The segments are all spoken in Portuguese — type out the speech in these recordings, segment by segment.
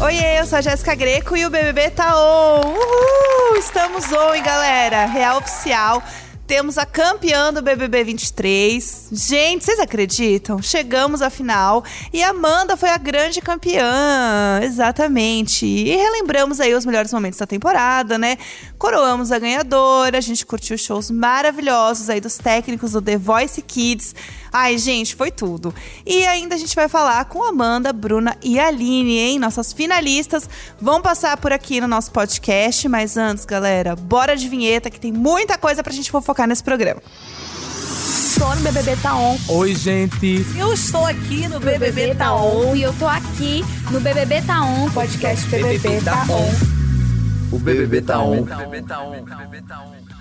Oiê, eu sou a Jéssica Greco e o BBB tá on! Uhul! Estamos on, hein, galera? Real oficial. Temos a campeã do BBB 23. Gente, vocês acreditam? Chegamos à final e Amanda foi a grande campeã. Exatamente. E relembramos aí os melhores momentos da temporada, né? Coroamos a ganhadora, a gente curtiu shows maravilhosos aí dos técnicos do The Voice Kids. Ai, gente, foi tudo. E ainda a gente vai falar com Amanda, Bruna e Aline, hein? Nossas finalistas vão passar por aqui no nosso podcast. Mas antes, galera, bora de vinheta que tem muita coisa pra gente fofocar nesse programa. Tô no BBB Tá On. Oi, gente. Eu estou aqui no BBB, BBB Tá On. E eu tô aqui no BBB Tá On. Podcast BBB Tá On. O BBB tá on.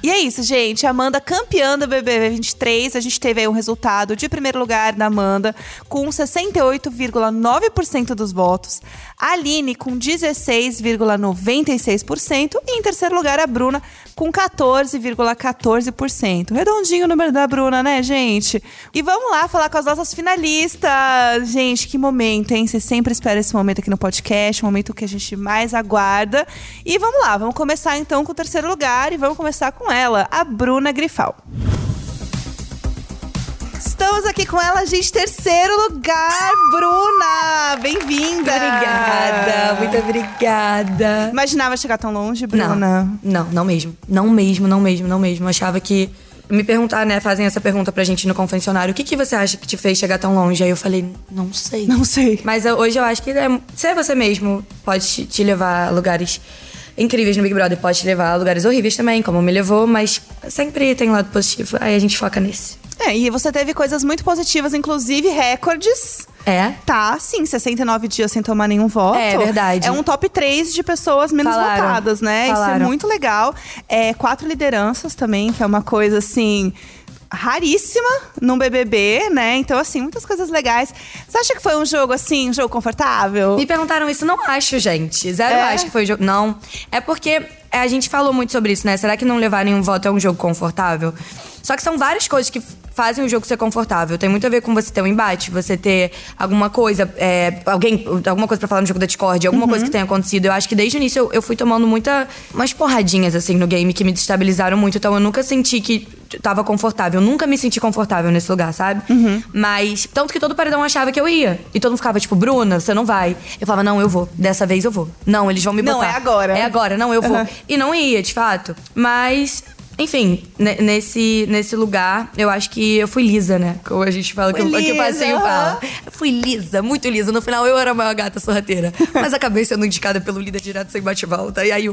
E é isso, gente. Amanda campeã do BBB 23. A gente teve aí um resultado de primeiro lugar da Amanda, com 68,9% dos votos. Aline, com 16,96%. E em terceiro lugar, a Bruna, com 14,14%. Redondinho o número da Bruna, né, gente? E vamos lá falar com as nossas finalistas. Gente, que momento, hein? Você sempre espera esse momento aqui no podcast, o momento que a gente mais aguarda. E vamos lá, vamos começar então com o terceiro lugar e vamos começar com ela, a Bruna Grifal. Estamos aqui com ela, gente, terceiro lugar, Bruna! Bem-vinda! Obrigada, muito obrigada. Imaginava chegar tão longe, Bruna? Não, não, não mesmo. Não mesmo, não mesmo, não mesmo. Eu achava que. Me perguntar, né? Fazem essa pergunta pra gente no confessionário. O que, que você acha que te fez chegar tão longe? Aí eu falei, não sei. Não sei. Mas eu- hoje eu acho que é, ser você mesmo pode te, te levar a lugares incríveis no Big Brother. Pode te levar a lugares horríveis também, como me levou. Mas sempre tem um lado positivo. Aí a gente foca nesse. É, e você teve coisas muito positivas, inclusive recordes. É? Tá, sim, 69 dias sem tomar nenhum voto. É, verdade. É um top 3 de pessoas menos Falaram. votadas, né? Isso é Falaram. muito legal. É, quatro lideranças também, que é uma coisa assim. Raríssima num BBB, né? Então, assim, muitas coisas legais. Você acha que foi um jogo, assim, um jogo confortável? Me perguntaram isso, não acho, gente. Zero É? acho que foi jogo. Não. É porque a gente falou muito sobre isso, né? Será que não levar nenhum voto é um jogo confortável? Só que são várias coisas que fazem o jogo ser confortável. Tem muito a ver com você ter um embate, você ter alguma coisa, é, alguém, alguma coisa pra falar no jogo da Discord, alguma coisa que tenha acontecido. Eu acho que desde o início eu, eu fui tomando muita, umas porradinhas assim no game que me destabilizaram muito. Então eu nunca senti que tava confortável. Eu nunca me senti confortável nesse lugar, sabe? Mas, tanto que todo paredão achava que eu ia. E todo mundo ficava tipo, Bruna, você não vai. Eu falava, não, eu vou. Dessa vez eu vou. Não, eles vão me Não, botar. é agora. É agora, não, eu vou. Aham. E não ia, de fato. Mas, enfim, ne- nesse, nesse lugar, eu acho que eu fui lisa, né? Como a gente fala, que, que o passeio fala. Eu Fui lisa, muito lisa. No final, eu era a maior gata sorrateira. Mas acabei sendo indicada pelo líder direto sem bate-volta. E aí,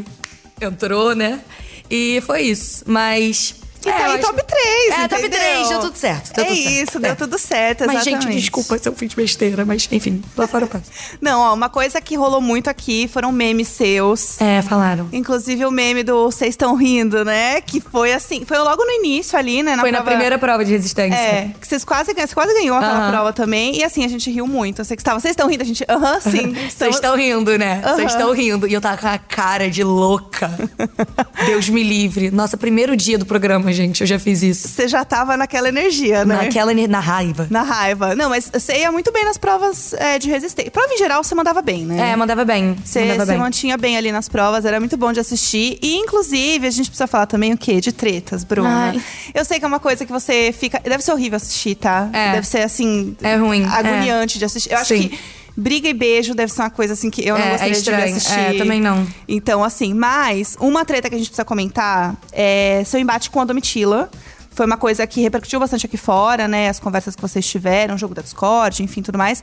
entrou, né? E foi isso. Mas... E tá eu em acho- top 3, É, top entendeu? 3, deu tudo certo. Deu é tudo certo. isso, deu É. tudo certo, Mas, exatamente. gente, desculpa se eu fiz besteira, mas enfim, lá fora eu passo. Não, ó, uma coisa que rolou muito aqui foram memes seus. É, falaram. Inclusive o meme do Vocês Estão Rindo, né? Que foi assim, foi logo no início ali, né? Foi na prova- primeira prova de resistência. É, que vocês quase, você quase ganhou aquela prova também. E assim, a gente riu muito. Eu sei que estava, vocês estão rindo, a gente, aham, sim. Vocês estão rindo, né? Vocês estão rindo. E eu tava com a cara de louca. Deus me livre. Nossa, primeiro dia do programa, gente, eu já fiz isso. Você já tava naquela energia, né? Naquela, na raiva. Na raiva. Não, mas você ia muito bem nas provas é, de resistência. Prova em geral, você mandava bem, né? É, mandava bem. Você se mantinha bem ali nas provas, era muito bom de assistir. E, inclusive, a gente precisa falar também o quê? De tretas, Bruna. Ai. Eu sei que é uma coisa que você fica. Deve ser horrível assistir, tá? É. Deve ser assim. É ruim, Agoniante de assistir. Eu acho Sim. que. Briga e beijo deve ser uma coisa assim que eu não É, é gostaria estranho. de assistir. É, também não. Então, assim, mas uma treta que a gente precisa comentar é seu embate com a Domitila. Foi uma coisa que repercutiu bastante aqui fora, né? As conversas que vocês tiveram, o jogo da Discord, enfim, tudo mais.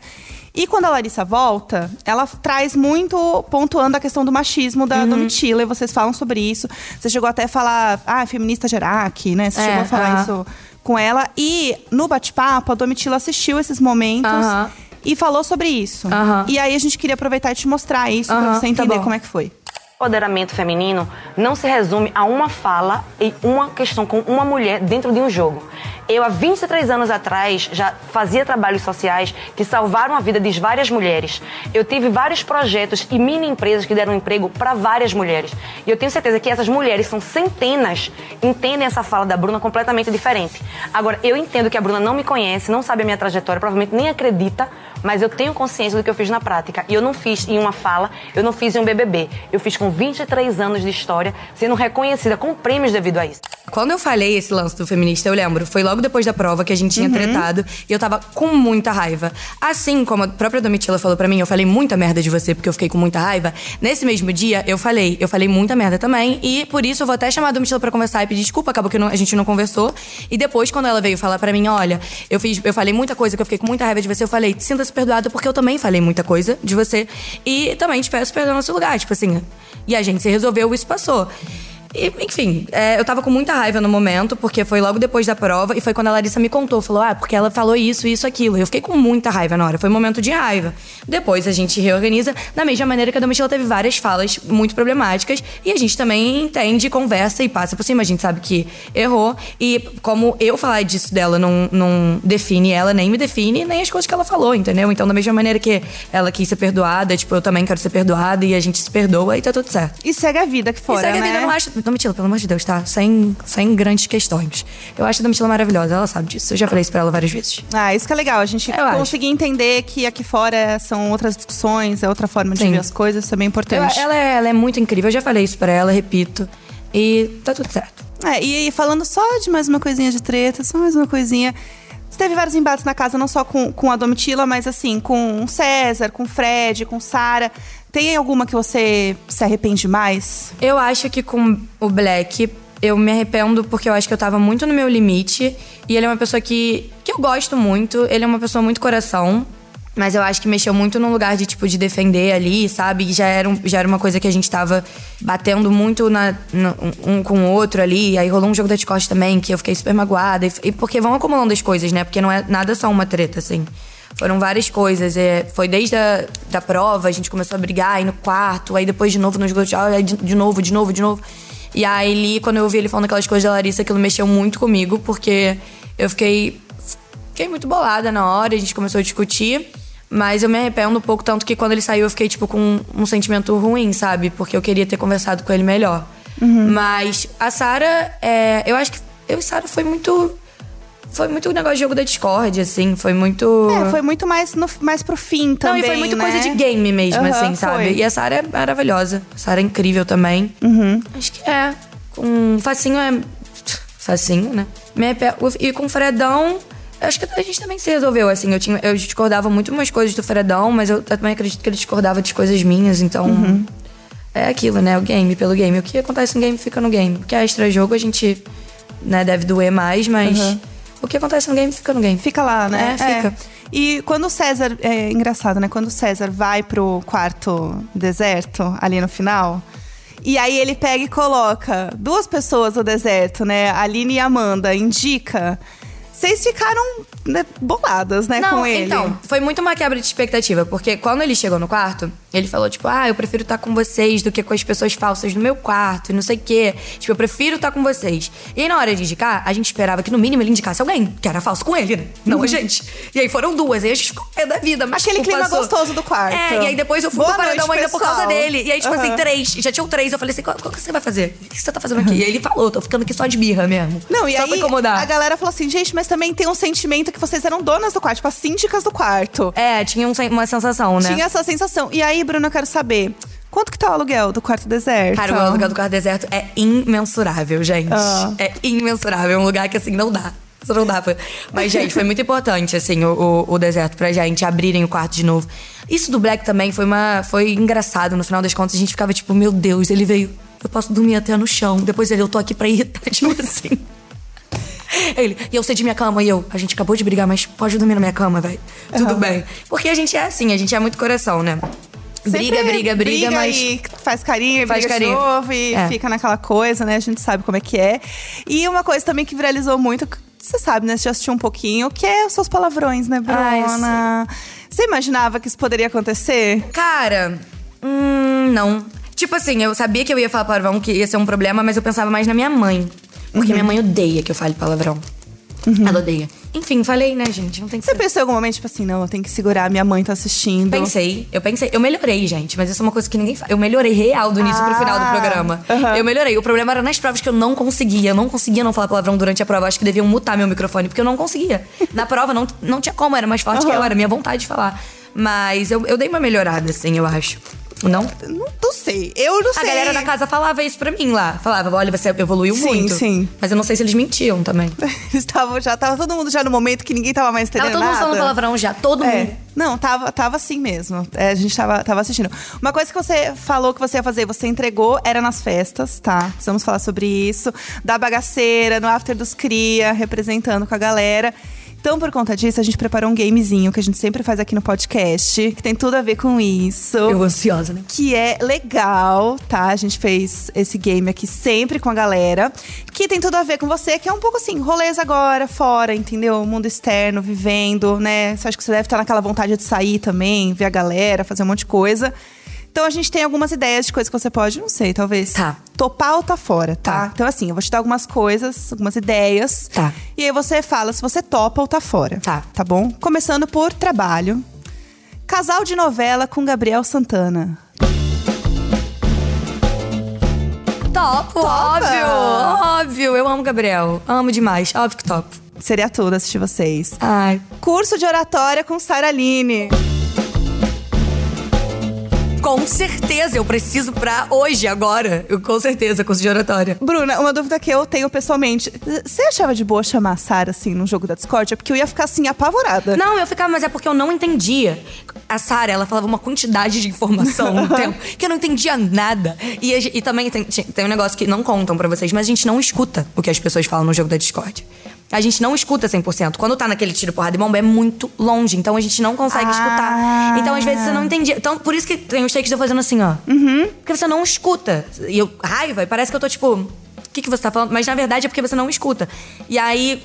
E quando a Larissa volta, ela traz muito pontuando a questão do machismo Uhum. da Domitila, e vocês falam sobre isso. Você chegou até a falar, ah, feminista Gerac, né? Você É, chegou a falar aham. isso com ela. E no bate-papo, a Domitila assistiu esses momentos. Aham. E falou sobre isso. Aham. E aí a gente queria aproveitar e te mostrar isso pra Aham, você tá entender bom. como é que foi. Empoderamento feminino não se resume a uma fala e uma questão com uma mulher dentro de um jogo. Eu, há 23 anos atrás, já fazia trabalhos sociais que salvaram a vida de várias mulheres. Eu tive vários projetos e mini empresas que deram emprego para várias mulheres. E eu tenho certeza que essas mulheres, são centenas, entendem essa fala da Bruna completamente diferente. Agora, eu entendo que a Bruna não me conhece, não sabe a minha trajetória, provavelmente nem acredita, mas eu tenho consciência do que eu fiz na prática. E eu não fiz em uma fala, eu não fiz em um BBB. Eu fiz com 23 anos de história, sendo reconhecida com prêmios devido a isso. Quando eu falei esse lance do feminista, eu lembro, foi logo depois da prova que a gente tinha tretado e eu tava com muita raiva. Assim como a própria Domitila falou pra mim, eu falei muita merda de você porque eu fiquei com muita raiva. Nesse mesmo dia, eu falei, eu falei muita merda também e por isso eu vou até chamar a Domitila pra conversar e pedir desculpa, acabou que não- a gente não conversou. E depois, quando ela veio falar pra mim, olha, eu fiz, eu falei muita coisa que eu fiquei com muita raiva de você, eu falei, sinta-se perdoada porque eu também falei muita coisa de você e também te peço perdão no seu lugar, tipo assim. E a gente se resolveu, isso passou. E, enfim, é, eu tava com muita raiva no momento, porque foi logo depois da prova, e foi quando a Larissa me contou, falou, ah, porque ela falou isso, isso, aquilo. Eu fiquei com muita raiva na hora, foi um momento de raiva. Depois a gente reorganiza, da mesma maneira que a Domitila teve várias falas muito problemáticas, e a gente também entende, conversa e passa por cima, a gente sabe que errou, e como eu falar disso dela não, não define ela, nem me define, nem as coisas que ela falou, entendeu? Então, da mesma maneira que ela quis ser perdoada, tipo, eu também quero ser perdoada, e a gente se perdoa, e tá tudo certo. E segue a vida aqui fora, e segue né? a vida, não acho. Domitila, pelo amor de Deus, tá? Sem, sem grandes questões. Eu acho a Domitila maravilhosa, ela sabe disso. Eu já falei isso pra ela várias vezes. Ah, isso que é legal. A gente Eu acho. conseguir entender que aqui fora são outras discussões, é outra forma de Sim. ver as coisas, isso é bem Eu- importante. ela, é, ela é muito incrível, eu já falei isso pra ela, repito. E tá tudo certo. É, e, e falando só de mais uma coisinha de treta, só mais uma coisinha. Teve vários embates na casa, não só com, com a Domitila, mas assim, com o César, com o Fred, com Sara. Tem alguma que você se arrepende mais? Eu acho que com o Black, eu me arrependo porque eu acho que eu tava muito no meu limite. E ele é uma pessoa que, que eu gosto muito, ele é uma pessoa muito coração. Mas eu acho que mexeu muito no lugar de, tipo, de defender ali, sabe? Já era, um- já era uma coisa que a gente tava batendo muito na, na- um com o outro ali. Aí rolou um jogo das costas também, que eu fiquei super magoada. E, e porque vão acumulando as coisas, né? Porque não é nada só uma treta, assim. Foram várias coisas. É, foi desde a da prova, a gente começou a brigar aí no quarto, aí depois de novo de aula, aí de, de novo, de novo, de novo. E aí, ali, quando eu ouvi ele falando aquelas coisas da Larissa, aquilo mexeu muito comigo, porque eu fiquei Fiquei muito bolada na hora, a gente começou a discutir. Mas eu me arrependo um pouco, tanto que quando ele saiu eu fiquei, tipo, com um sentimento ruim, sabe? Porque eu queria ter conversado com ele melhor. Mas a Sara, é, eu acho que eu e Sara foi muito. Foi muito um negócio de jogo da Discord, assim. Foi muito. É, foi muito mais, no, mais pro fim Não, também. e foi muito né? coisa de game mesmo, Aham, assim, sabe? foi. E a Sara é maravilhosa. A Sara é incrível também. Acho que é. Com facinho é. Facinho, né? E com o Fredão. Acho que a gente também se resolveu, assim. Eu, tinha, eu discordava muito umas coisas do Fredão, mas eu também acredito que ele discordava de coisas minhas, então. É aquilo, né? O game pelo game. O que acontece no game fica no game. O que é extra-jogo a gente né, deve doer mais, mas. O que acontece no game fica no game. Fica lá, né? É, fica. E quando o César. É engraçado, né? Quando o César vai pro quarto deserto, ali no final. E aí ele pega e coloca duas pessoas no deserto, né? Aline e Amanda, indica. Vocês ficaram né, boladas, né, Não, com ele. então, foi muito uma quebra de expectativa, porque quando ele chegou no quarto, ele falou, tipo, ah, eu prefiro estar com vocês do que com as pessoas falsas no meu quarto e não sei o quê. Tipo, eu prefiro estar com vocês. E aí, na hora de indicar, a gente esperava que no mínimo ele indicasse alguém que era falso com ele, né? Não a gente. E aí foram duas, aí a gente ficou pé da vida. Mas, Uhum. Aquele tipo, clima passou. gostoso do quarto. É, e aí depois eu fui Boa pro paredão noite, ainda por causa dele. E aí, tipo assim, Aham. três, já tinham três. Eu falei assim, qual, qual que você vai fazer? O que você tá fazendo aqui? E aí ele falou, tô ficando aqui só de birra mesmo. Não, e só aí pra incomodar. a galera falou assim, gente, mas também tem um sentimento que vocês eram donas do quarto, tipo, as síndicas do quarto. É, tinha um uma sensação, né? Tinha essa sensação. E aí, Bruno, eu quero saber, quanto que tá o aluguel do quarto deserto? Cara, o aluguel do quarto deserto é imensurável, gente. Ah. É imensurável. É um lugar que, assim, não dá. Isso não dá pra... Mas, gente, foi muito importante, assim, o, o, o deserto pra gente abrirem o quarto de novo. Isso do Black também foi uma... Foi engraçado. No final das contas, a gente ficava tipo, meu Deus, ele veio... Eu posso dormir até no chão. Depois ele, eu tô aqui pra irritar, tipo assim. Ele, e eu de minha cama, e eu, a gente acabou de brigar, mas pode dormir na minha cama, velho. Tudo bem. Porque a gente é assim, a gente é muito coração, né? Briga, briga, briga, mas. E faz carinho, Faz briga carinho. de novo e É. fica naquela coisa, né? A gente sabe como é que é. E uma coisa também que viralizou muito, você sabe, né? Você já assistiu um pouquinho, que é os seus palavrões, né, Ai, Bruna? você imaginava que isso poderia acontecer? Cara, hum, não. Tipo assim, eu sabia que eu ia falar palavrão, que ia ser um problema, mas eu pensava mais na minha mãe. Porque minha mãe odeia que eu fale palavrão. Ela odeia. Enfim, falei, né, gente? Não tem que Você ser. pensou em algum momento, tipo assim, não, eu tenho que segurar, minha mãe tá assistindo. Pensei, eu pensei, eu melhorei, gente, mas isso é uma coisa que ninguém fala. Eu melhorei real do início pro final do Ah, programa. Eu melhorei. O problema era nas provas que eu não conseguia. Eu não conseguia não falar palavrão durante a prova. Acho que deviam mutar meu microfone, porque eu não conseguia. Na prova não, não tinha como, era mais forte que eu, era minha vontade de falar. Mas eu, eu dei uma melhorada, assim, eu acho. Não? Não, não sei, eu não A sei. galera da casa falava isso pra mim lá. Falava, olha, você evoluiu Sim, muito. sim. Mas eu não sei se eles mentiam também. Estavam já, tava todo mundo já no momento que ninguém tava mais Tava entendendo todo mundo nada. falando palavrão já, todo É. mundo. Não, tava, tava assim mesmo. É, a gente tava, tava assistindo. Uma coisa que você falou que você ia fazer, você entregou, era nas festas, tá? Precisamos falar sobre isso. Da bagaceira, no After dos Cria, representando com a galera. Então, por conta disso, a gente preparou um gamezinho que a gente sempre faz aqui no podcast, que tem tudo a ver com isso. Eu ansiosa, né? Que é legal, tá? A gente fez esse game aqui sempre com a galera. Que tem tudo a ver com você, que é um pouco assim, rolês agora, fora, entendeu? Mundo externo, vivendo, né? Você acha que você deve estar naquela vontade de sair também, ver a galera, fazer um monte de coisa. Então a gente tem algumas ideias de coisas que você pode, não sei, talvez. Tá. Topar ou tá fora, tá? Tá. Então, assim, eu vou te dar algumas coisas, algumas ideias. Tá. E aí você fala se você topa ou tá fora. Tá. Tá bom? Começando por trabalho. Casal de novela com Gabriel Santana. Topo, óbvio, óbvio. Eu amo Gabriel. Amo demais. Óbvio que topo. Seria tudo assistir vocês. Ai. Curso de oratória com Sara Aline. Com certeza, eu preciso pra hoje, agora. Eu, com certeza, curso de oratória. Bruna, uma dúvida que eu tenho pessoalmente. Você achava de boa chamar a Sara assim num jogo da Discord? É porque eu ia ficar assim, apavorada. Não, eu ficava, mas é porque eu não entendia. A Sara, ela falava uma quantidade de informação no tempo que eu não entendia nada. E, e também tem, tem um negócio que não contam pra vocês, mas a gente não escuta o que as pessoas falam no jogo da Discord. A gente não escuta 100%. Quando tá naquele tiro, porrada e bomba, é muito longe. Então a gente não consegue Ah. escutar. Então às vezes você não entendia. Então por isso que tem os takes de eu fazendo assim, ó. Porque você não escuta. E eu, raiva, e parece que eu tô tipo, o que, que você tá falando? Mas na verdade é porque você não escuta. E aí,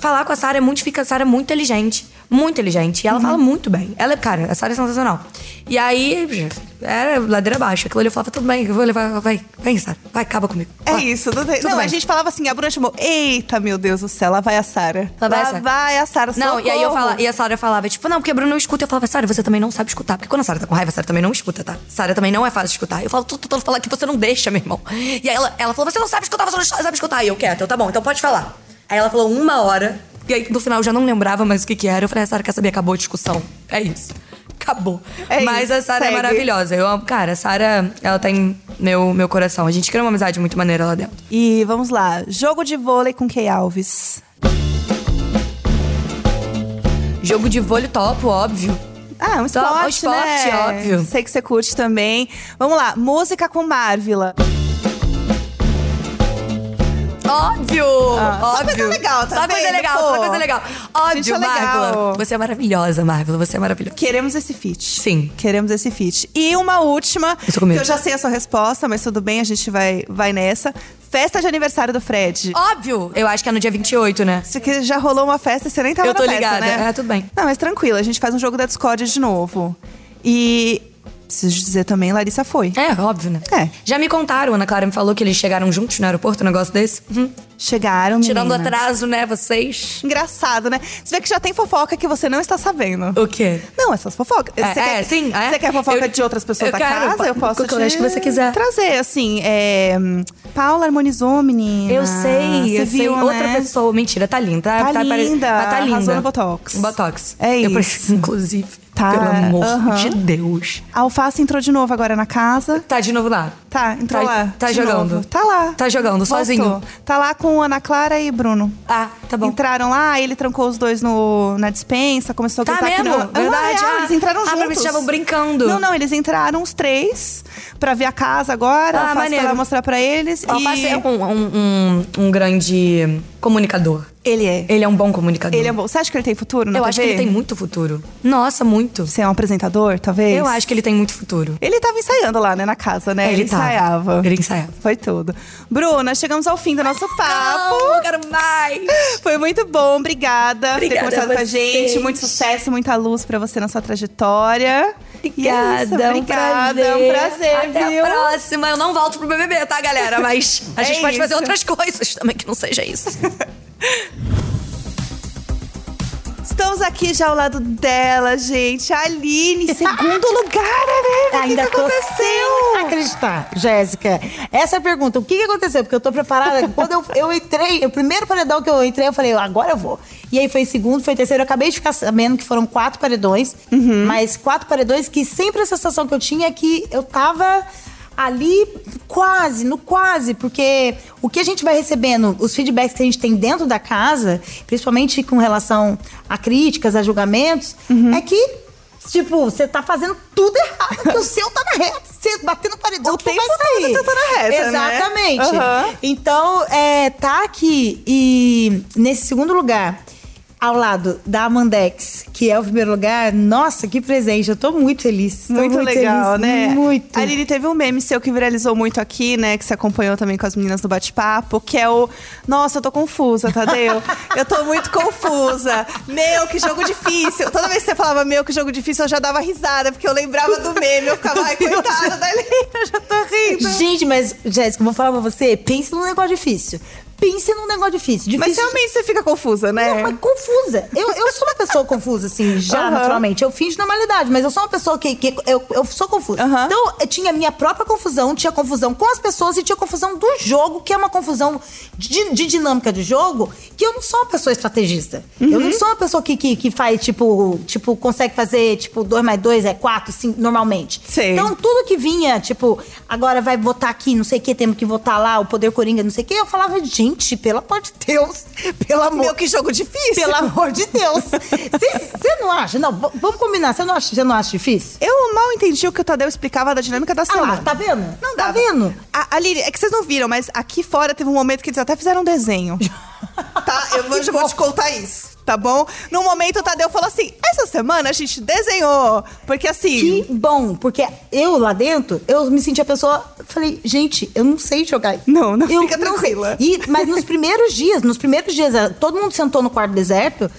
falar com a Sara é muito fica a Sara é muito inteligente, muito inteligente, e ela fala muito bem. Ela, cara, a Sara é sensacional. E aí, era ladeira abaixo. Aquilo ali eu falava, tudo bem, eu vou levar, vai, vem, Sara, vai, acaba comigo. É Vai. isso. Não, tem- Tudo não, bem. a gente falava assim, a Bruna chamou, eita, meu Deus do céu, lá vai a Sara. Lá vai a Sara. vai a Sara, Não, e aí eu socorro. fala, e a Sara falava, tipo, não, porque a Bruna não escuta. Eu falava, Sara, você também não sabe escutar. Porque quando a Sara tá com raiva, a Sara também não escuta, tá? Sara também não é fácil de escutar. Eu falo, tu, tu, tu fala que você não deixa, meu irmão. E aí ela, ela falou, você não sabe escutar, você não sabe escutar. E eu, quieto, eu, tá bom, então pode falar. Aí ela falou uma hora, e aí no final eu já não lembrava mais o que que era. Eu falei, a Sara quer saber, acabou a discussão. É isso. Acabou. É Mas isso, a Sara é segue. maravilhosa. Eu amo, cara, a Sara, ela tem meu, meu coração. A gente cria uma amizade muito maneira lá dentro. E vamos lá, jogo de vôlei com Key Alves. Jogo de vôlei top, óbvio. Ah, um esporte, um esporte, né? óbvio. Sei que você curte também. Vamos lá, música com Marvila. Óbvio! Ah, só óbvio. coisa legal, tá Só coisa vendo, legal, pô? só coisa legal. Gente, Óbvio, é legal. Marvela. Você é maravilhosa, Marvela. Você é maravilhosa. Queremos esse feat. Sim. Queremos esse feat. E uma última, Eu tô que eu já sei a sua resposta, mas tudo bem, a gente vai, vai nessa. Festa de aniversário do Fred. Óbvio! Eu acho que é no dia 28, né? Isso aqui já rolou uma festa e você nem tava Eu tô na festa, ligada. né? É, tudo bem. Não, mas tranquilo, a gente faz um jogo da Discord de novo. E preciso dizer também, Larissa foi. É, óbvio, né? É. Já me contaram, Ana Clara me falou que eles chegaram juntos no aeroporto, um negócio desse. Uhum. Chegaram, Tirando menina. atraso, né, vocês? Engraçado, né? Você vê que já tem fofoca que você não está sabendo. O quê? Não, essas fofocas. É, você é, quer, sim, é. Você quer fofoca Eu- de outras pessoas eu da quero, casa? Eu po- posso te que você quiser. trazer, assim. É, Paula harmonizou, menina. Eu sei, Você eu sei. viu, Outra né? pessoa. Mentira, tá linda. Tá pare- linda, Mas tá linda. arrasou no Botox. Botox. É Eu isso. preciso, inclusive. Tá, Pelo amor de Deus. A Alface entrou de novo agora na casa. Tá de novo lá. Tá, entrou Tá- lá. tá de jogando. novo. Tá lá. Tá jogando, Voltou. sozinho. Tá lá com Ana Clara e Bruno. Ah, tá bom. Entraram lá, ele trancou os dois no, na dispensa, começou a Tá gritar que mesmo? não. Verdade. Ah, real, Ah, eles entraram ah, pra juntos. mim, eles estavam brincando. Não, não, eles entraram os três pra ver a casa agora. Ah, a Alface foi maneiro. lá mostrar pra eles. O Alface e... é um, um, um, um grande comunicador. Ele é. Ele é um bom comunicador. Ele é bom. Você acha que ele tem futuro na Eu TV? acho que ele tem muito futuro. Nossa, muito. Você é um apresentador, talvez? Eu acho que ele tem muito futuro. Ele tava ensaiando lá, né, na casa, né? Ele tava. ensaiava. Ele ensaiava. Foi tudo. Bruna, chegamos ao fim do nosso papo. Não, quero mais. Foi muito bom, obrigada, por ter Obrigada conversado com a gente. Muito sucesso, muita luz pra você na sua trajetória. E é isso, Obrigada, é um obrigada. prazer. É um prazer, Até viu? a próxima. Eu não volto pro BBB, tá, galera? Mas a É gente pode fazer outras coisas também que não seja isso. Estamos aqui já ao lado dela, gente. A Aline, segundo lugar, né? O Ainda que, que tô aconteceu? sem acreditar, Jéssica. Essa é a pergunta. O que, que aconteceu? Porque eu tô preparada. Quando eu, eu entrei, o primeiro paredão que eu entrei, eu falei, agora eu vou. E aí foi segundo, foi terceiro. Eu acabei de ficar sabendo que foram quatro paredões. Uhum. Mas quatro paredões que sempre a sensação que eu tinha é que eu tava ali quase, no quase, porque o que a gente vai recebendo, os feedbacks que a gente tem dentro da casa, principalmente com relação a críticas, a julgamentos, Uhum. é que, tipo, você tá fazendo tudo errado, porque o seu tá na reta. Você batendo paredão, O vai tempo sair. todo você tá na reta, né? Exatamente. Aham. Então, é, tá aqui e nesse segundo lugar, ao lado da Amandex, que é o primeiro lugar, nossa, que presente. Eu tô muito feliz. Tô Muito, legal, feliz, né? Muito. A Aline teve um meme seu que viralizou muito aqui, né? Que você acompanhou também com as meninas do bate-papo, que é o. Nossa, eu tô confusa, Tadeu. eu tô muito confusa. Meu, que jogo difícil. Toda vez que você falava meu, que jogo difícil, eu já dava risada, porque eu lembrava do meme. Eu ficava, ai, coitada da Aline, eu já tô rindo. Gente, mas, Jéssica, eu vou falar pra você, pense num negócio difícil. Pense num negócio difícil. Mas difícil realmente você fica confusa, né? Não, mas confusa. Eu, eu sou uma pessoa confusa, assim, já Aham. naturalmente. Eu finjo normalidade, mas eu sou uma pessoa que. que eu, eu sou confusa. Aham. Então, eu tinha minha própria confusão, tinha confusão com as pessoas e tinha confusão do jogo, que é uma confusão de, de dinâmica de jogo, que eu não sou uma pessoa estrategista. Eu Uhum. não sou uma pessoa que, que, que faz, tipo, tipo, consegue fazer, tipo, 2 mais 2 é 4, assim, normalmente. Sei. Então, tudo que vinha, tipo, agora vai votar aqui, não sei o que, temos que votar lá, o Poder Coringa, não sei o que, eu falava, gente, pelo amor de Deus, pelo amor Meu, que jogo difícil. pelo amor de Deus. Você não acha? Não, vamos combinar. Você não acha, não acha difícil? Eu mal entendi o que o Tadeu explicava da dinâmica da Ah semana. lá, tá vendo? Não tá dá. vendo? A, Aline, é que vocês não viram, mas aqui fora teve um momento que eles até fizeram um desenho. tá? Eu vou, vou te contar isso, tá bom? No momento, o Tadeu falou assim: essa semana a gente desenhou. Porque assim. Que bom, porque eu lá dentro, eu me senti a pessoa. Falei, gente, eu não sei jogar. Não, não, eu fica tranquila. sei. E, mas nos primeiros dias, nos primeiros dias, eh, todo mundo sentou no quarto deserto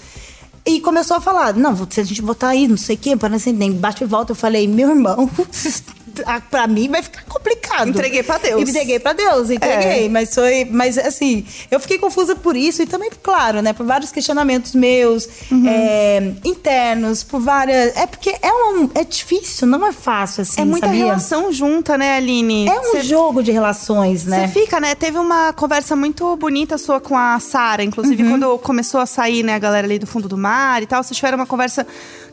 e começou a falar: não, se a gente votar aí, não sei o quê, para não nem bate e volta. Eu falei, meu irmão, ah, pra mim vai ficar complicado. Entreguei pra Deus. Entreguei pra Deus, entreguei. É. Mas foi. Mas assim, eu fiquei confusa por isso e também, claro, né, por vários questionamentos meus, Uhum. é, internos, por várias. É porque é um. É difícil, não é fácil, assim. É muita sabia? relação junta, né, Aline? É um Cê- jogo de relações, né? Você fica, né? Teve uma conversa muito bonita sua com a Sara, inclusive Uhum. quando começou a sair, né, a galera ali do fundo do mar e tal. Vocês tiveram uma conversa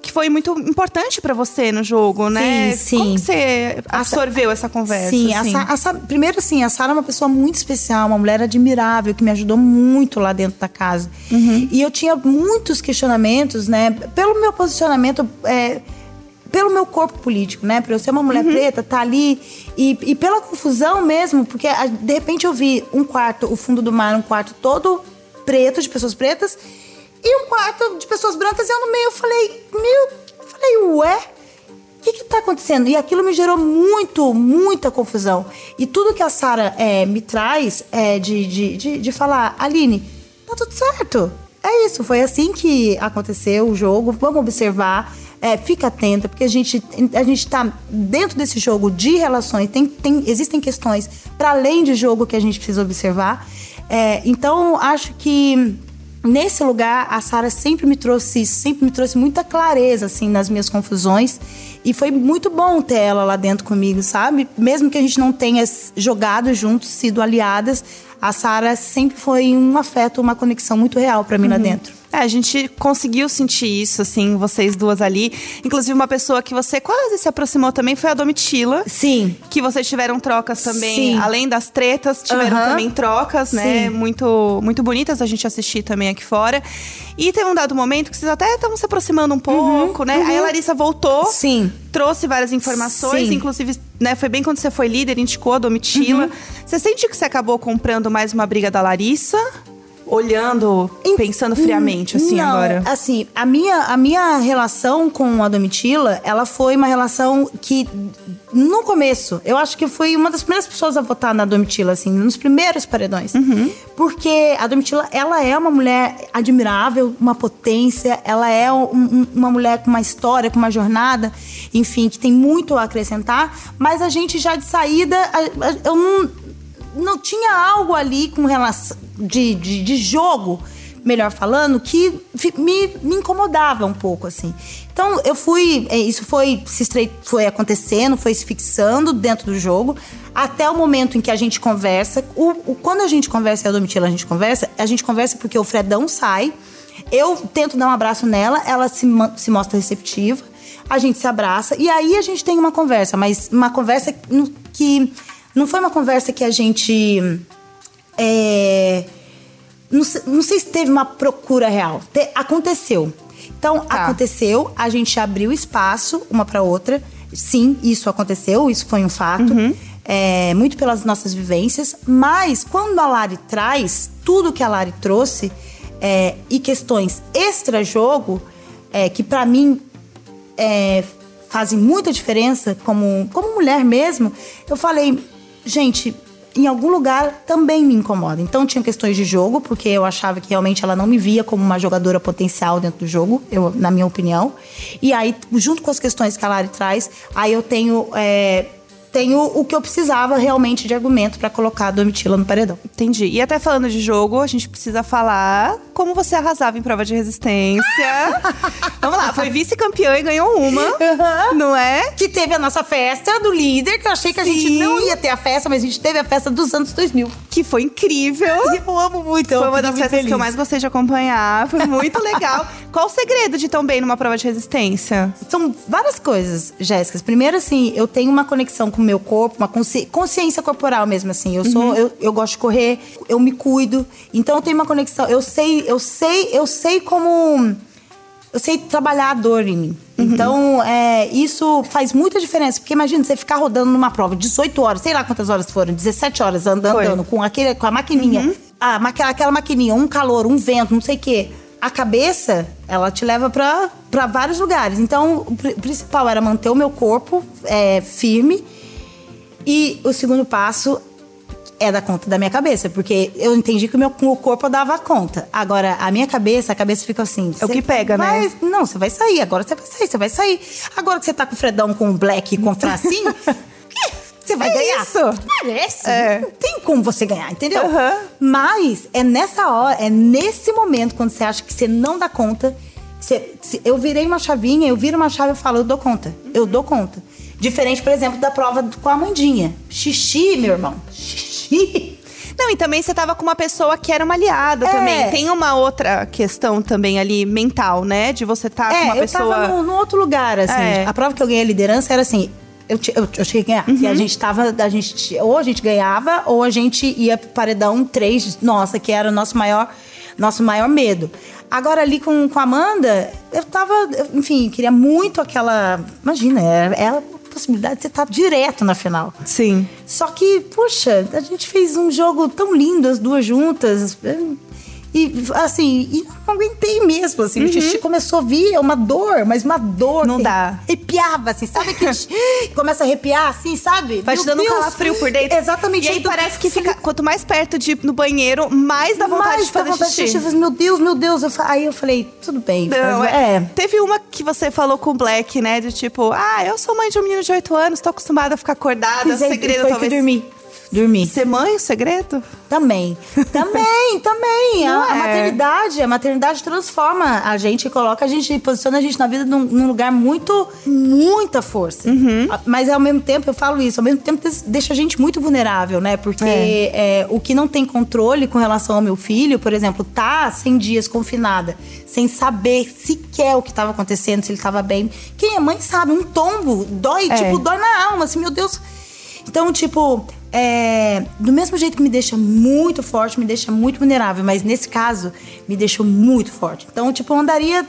que foi muito importante pra você no jogo, né? Sim, sim. Como que você absorveu essa conversa? Sim, assim? a Sa- a primeiro assim, a Sara é uma pessoa muito especial, uma mulher admirável, que me ajudou muito lá dentro da casa. Uhum. E eu tinha muitos questionamentos, né? Pelo meu posicionamento, é, pelo meu corpo político, né? Por eu ser uma mulher Uhum. preta, tá ali. E, e pela confusão mesmo, porque a- de repente eu vi um quarto, o fundo do mar, um quarto todo preto, de pessoas pretas, e um quarto de pessoas brancas, e eu no meio falei, meu, eu falei, ué? O que que tá acontecendo? E aquilo me gerou muito, muita confusão. E tudo que a Sara é, me traz é de, de, de, de falar, Aline, tá tudo certo. É isso, foi assim que aconteceu o jogo. Vamos observar. é, fica atenta, porque a gente, a gente tá dentro desse jogo de relações. Tem, tem, existem questões para além de jogo que a gente precisa observar. É, então, acho que Nesse lugar, a Sara sempre me trouxe sempre me trouxe muita clareza, assim, nas minhas confusões. E foi muito bom ter ela lá dentro comigo, sabe? Mesmo que a gente não tenha jogado juntos, sido aliadas, a Sara sempre foi um afeto, uma conexão muito real pra mim lá dentro. É, a gente conseguiu sentir isso, assim, vocês duas ali. Inclusive, uma pessoa que você quase se aproximou também foi a Domitila. Sim. Que vocês tiveram trocas também, Sim. além das tretas, tiveram Aham. também trocas, né? Sim. Muito, muito bonitas a gente assistir também aqui fora. E teve um dado momento que vocês até estavam se aproximando um pouco, né? Aí a Larissa voltou. Uhum. Sim. Trouxe várias informações, Sim. inclusive, né, foi bem quando você foi líder, indicou a Domitila. Uhum. Você sente que você acabou comprando mais uma briga da Larissa? Olhando, pensando friamente, assim, Não, agora. Assim, a minha, a minha relação com a Domitila, ela foi uma relação que, no começo, eu acho que fui uma das primeiras pessoas a votar na Domitila, assim, nos primeiros paredões. Porque a Domitila, ela é uma mulher admirável, uma potência, ela é um- um- uma mulher com uma história, com uma jornada, enfim, que tem muito a acrescentar, mas a gente já de saída, eu não não tinha algo ali com relação de, de, de jogo melhor falando, que me, me incomodava um pouco, assim. Então, eu fui. é, Isso foi se estre- foi acontecendo, foi se fixando dentro do jogo, até o momento em que a gente conversa. O, o- quando a gente conversa e a Domitila a gente conversa, a gente conversa porque o Fredão sai. Eu tento dar um abraço nela, ela se, se mostra receptiva, a gente se abraça e aí a gente tem uma conversa, mas uma conversa que não foi uma conversa que a gente. é, não, não sei se teve uma procura real. Te- aconteceu. Então, Tá. aconteceu, a gente abriu espaço uma para outra. Sim, isso aconteceu, isso foi um fato. É, muito pelas nossas vivências. Mas quando a Lari traz tudo que a Lari trouxe é, e questões extra-jogo, é, que para mim é, fazem muita diferença como, como mulher mesmo, eu falei, gente, em algum lugar também me incomoda. Então tinha questões de jogo, porque eu achava que realmente ela não me via como uma jogadora potencial dentro do jogo, eu, na minha opinião. E aí, junto com as questões que a Lari traz, aí eu tenho. é, tenho o que eu precisava realmente de argumento para colocar a Domitila no paredão. Entendi. E até falando de jogo, a gente precisa falar como você arrasava em prova de resistência. Vamos lá, foi vice-campeã e ganhou uma, não é? Que teve a nossa festa do líder, que eu achei que a gente Sim. não ia ter a festa, mas a gente teve a festa dos anos 2000. Que foi incrível. E eu amo muito. eu Foi uma das festas que eu feliz. mais gostei de acompanhar. Foi muito legal. Qual o segredo de tão bem numa prova de resistência? São várias coisas, Jéssica. Primeiro, assim, eu tenho uma conexão com o meu corpo, uma consci- consciência corporal mesmo, assim. Eu sou, eu, eu gosto de correr, eu me cuido. Então eu tenho uma conexão. Eu sei, eu sei, eu sei como. Eu sei trabalhar a dor em mim. Então, é, isso faz muita diferença. Porque imagina você ficar rodando numa prova 18 horas, sei lá quantas horas foram, 17 horas andando, Foi. andando com, aquele, com a maquininha. A, maqui- aquela maquininha, um calor, um vento, não sei o quê. A cabeça, ela te leva pra vários lugares. Então, o pri- principal era manter o meu corpo é, firme. E o segundo passo é da conta da minha cabeça, porque eu entendi que o meu o corpo dava conta. Agora, a minha cabeça, a cabeça fica assim. É o "Cê que pega, vai- né? Não, você vai sair, agora você vai sair, você vai sair. Agora que você tá com o Fredão com o Black e com o Fracinho, que? você vai É ganhar. isso. Parece. É. Não tem como você ganhar, entendeu? Aham. Mas é nessa hora, é nesse momento, quando você acha que você não dá conta. você- eu virei uma chavinha, eu viro uma chave e falo, eu dou conta. Eu dou conta. Diferente, por exemplo, da prova com a Mandinha. Xixi, meu irmão. Xixi. Não, e também você tava com uma pessoa que era uma aliada É. também. Tem uma outra questão também ali, mental, né? De você estar com É, uma eu pessoa. tava num, num outro lugar, assim. É. A prova que eu ganhei a liderança era assim. Eu, eu, eu cheguei a ganhar. Uhum. E a gente tava. A gente, ou a gente ganhava, ou a gente ia pro paredão 3, nossa, que era o nosso maior, nosso maior medo. Agora, ali com, com a Amanda, eu tava. eu, enfim, queria muito aquela. Imagina, era, era a possibilidade de você estar direto na final. Sim. Só que, puxa, a gente fez um jogo tão lindo, as duas juntas. E, assim, e não aguentei mesmo, assim. O xixi começou a vir, é uma dor, mas uma dor. Uhum. Não dá. Arrepiava, assim, sabe que começa a arrepiar, assim, sabe? Vai te dando um calafrio por dentro. Exatamente. E aí Então, parece que fica, quanto mais perto de no banheiro, mais dá vontade mais de fazer vontade xixi. Eu falei, meu Deus, meu Deus. Eu fa- aí eu falei, tudo bem. Não, faz- é. Teve uma que você falou com o Black, né? De tipo, ah, eu sou mãe de um menino de 8 anos, tô acostumada a ficar acordada. Fiz o aí, segredo foi talvez. que dormi. Dormi. Ser mãe, o segredo? Também. Também, também. Não a, a é? maternidade, a maternidade transforma a gente e coloca a gente, posiciona a gente na vida num, num lugar muito, muita força. Uhum. A- Mas ao mesmo tempo, eu falo isso, ao mesmo tempo deixa a gente muito vulnerável, né? Porque É. é, o que não tem controle com relação ao meu filho, por exemplo, tá 100 dias confinada, sem saber sequer o que estava acontecendo, se ele estava bem. Quem é mãe sabe, um tombo dói, É. tipo, dói na alma, assim, meu Deus. Então, tipo, é, do mesmo jeito que me deixa muito forte, me deixa muito vulnerável, mas nesse caso, me deixou muito forte. Então, tipo, eu andaria,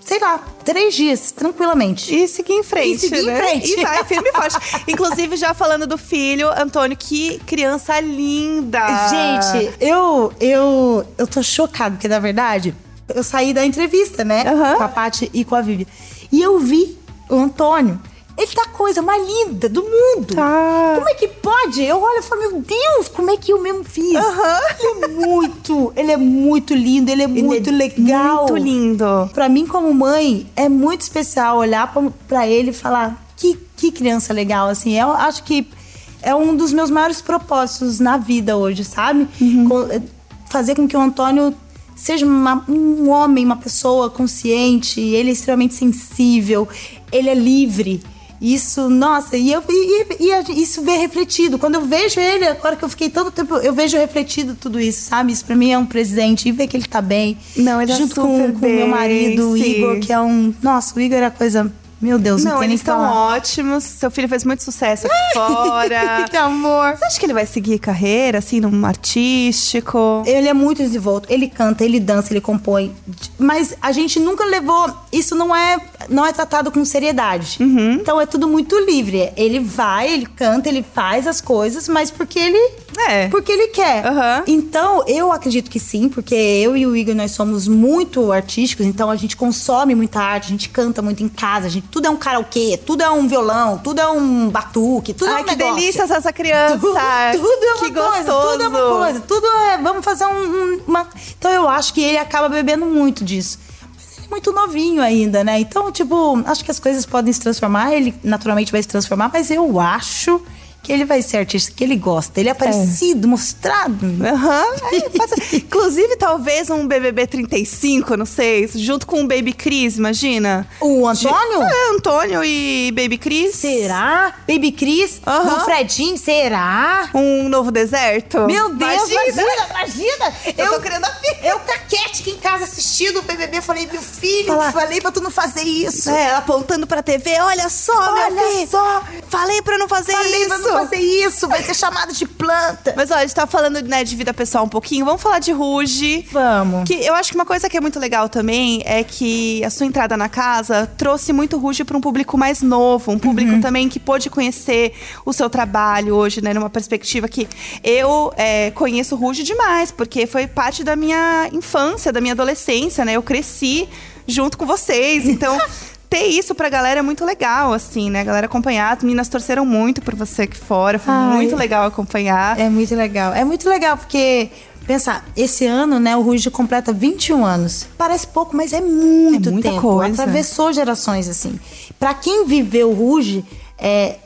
sei lá, três dias, tranquilamente. E seguir em frente, E seguir em né? frente. E vai firme e forte. Inclusive, já falando do filho, Antônio, que criança linda. Gente, eu, eu, eu tô chocada, porque na verdade, eu saí da entrevista, né? Aham. Com a Paty e com a Vivi. E eu vi o Antônio. Ele tá a coisa mais linda do mundo. Tá. Como é que pode? Eu olho e falo, meu Deus, como é que eu mesmo fiz? Ele é muito, ele é muito lindo, ele é muito legal. Muito lindo. Pra mim, como mãe, é muito especial olhar pra- pra ele e falar: que, que criança legal, assim. Eu acho que é um dos meus maiores propósitos na vida hoje, sabe? Uhum. Eh, fazer com que o Antônio seja uma- um homem, uma pessoa consciente, ele é extremamente sensível, ele é livre. Isso, nossa, e, eu, e, e- e isso vê refletido. Quando eu vejo ele, agora que eu fiquei tanto tempo, eu vejo refletido tudo isso, sabe? Isso pra mim é um presente. E ver que ele tá bem. Não, ele tá Junto super com, meu marido, o sim. Igor, que é um. Nossa, o Igor é a coisa. Meu Deus, não, Não, eles estão ótimos. Seu filho fez muito sucesso aqui fora. que amor. Você acha que ele vai seguir carreira, assim, num artístico? Ele é muito desenvolto, ele canta, ele dança, ele compõe. Mas a gente nunca levou. Isso não é, não é tratado com seriedade. Uhum. Então é tudo muito livre. Ele vai, ele canta, ele faz as coisas, mas porque ele. É. Porque ele quer. Aham. Então, eu acredito que sim, porque eu e o Igor, nós somos muito artísticos, então a gente consome muita arte, a gente canta muito em casa, a gente, tudo é um karaokê, tudo é um violão, tudo é um batuque, tudo é Ai, um que negócio. delícia essa criança! Tudo, tudo é uma que coisa, gostoso! tudo é uma coisa, tudo é. Vamos fazer um, um- uma. Então eu acho que ele acaba bebendo muito disso. Mas ele é muito novinho ainda, né? Então, tipo, acho que as coisas podem se transformar, ele naturalmente vai se transformar, mas eu acho que ele vai ser artista que ele gosta. Ele é aparecido, mostrado. Aham. Aí, passa- Inclusive, talvez um BBB 35, não sei, junto com o Baby Cris, imagina? O Antônio? É, Antônio e Baby Cris. Será? Baby Cris? Aham. O Fredinho? Será? Um novo deserto? Meu Deus, Imagina. imagina, imagina. Eu tô querendo a filha. Eu caquete aqui em casa assistindo o BBB, falei, meu filho, Fala. falei pra tu não fazer isso. É, apontando pra TV, olha só, Olha meu filho. só. Falei pra não fazer Falei isso. pra não fazer isso, vai ser chamado de planta. Mas olha, a gente tá falando né, de vida pessoal um pouquinho. Vamos falar de Ruge. Vamos. Que eu acho que uma coisa que é muito legal também é que a sua entrada na casa trouxe muito Ruge para um público mais novo, um público Uhum. também que pôde conhecer o seu trabalho hoje, né, numa perspectiva que eu é, conheço Ruge demais, porque foi parte da minha infância, da minha adolescência, né? Eu cresci junto com vocês, então. Ter isso pra galera é muito legal, assim, né? A galera acompanhar. As meninas torceram muito por você aqui fora. Foi Ai. muito legal acompanhar. É muito legal. É muito legal porque, pensa, esse ano, né, o Ruge completa 21 anos. Parece pouco, mas é muito É muita tempo. coisa. Atravessou gerações, assim. Pra quem viveu o Ruge, é,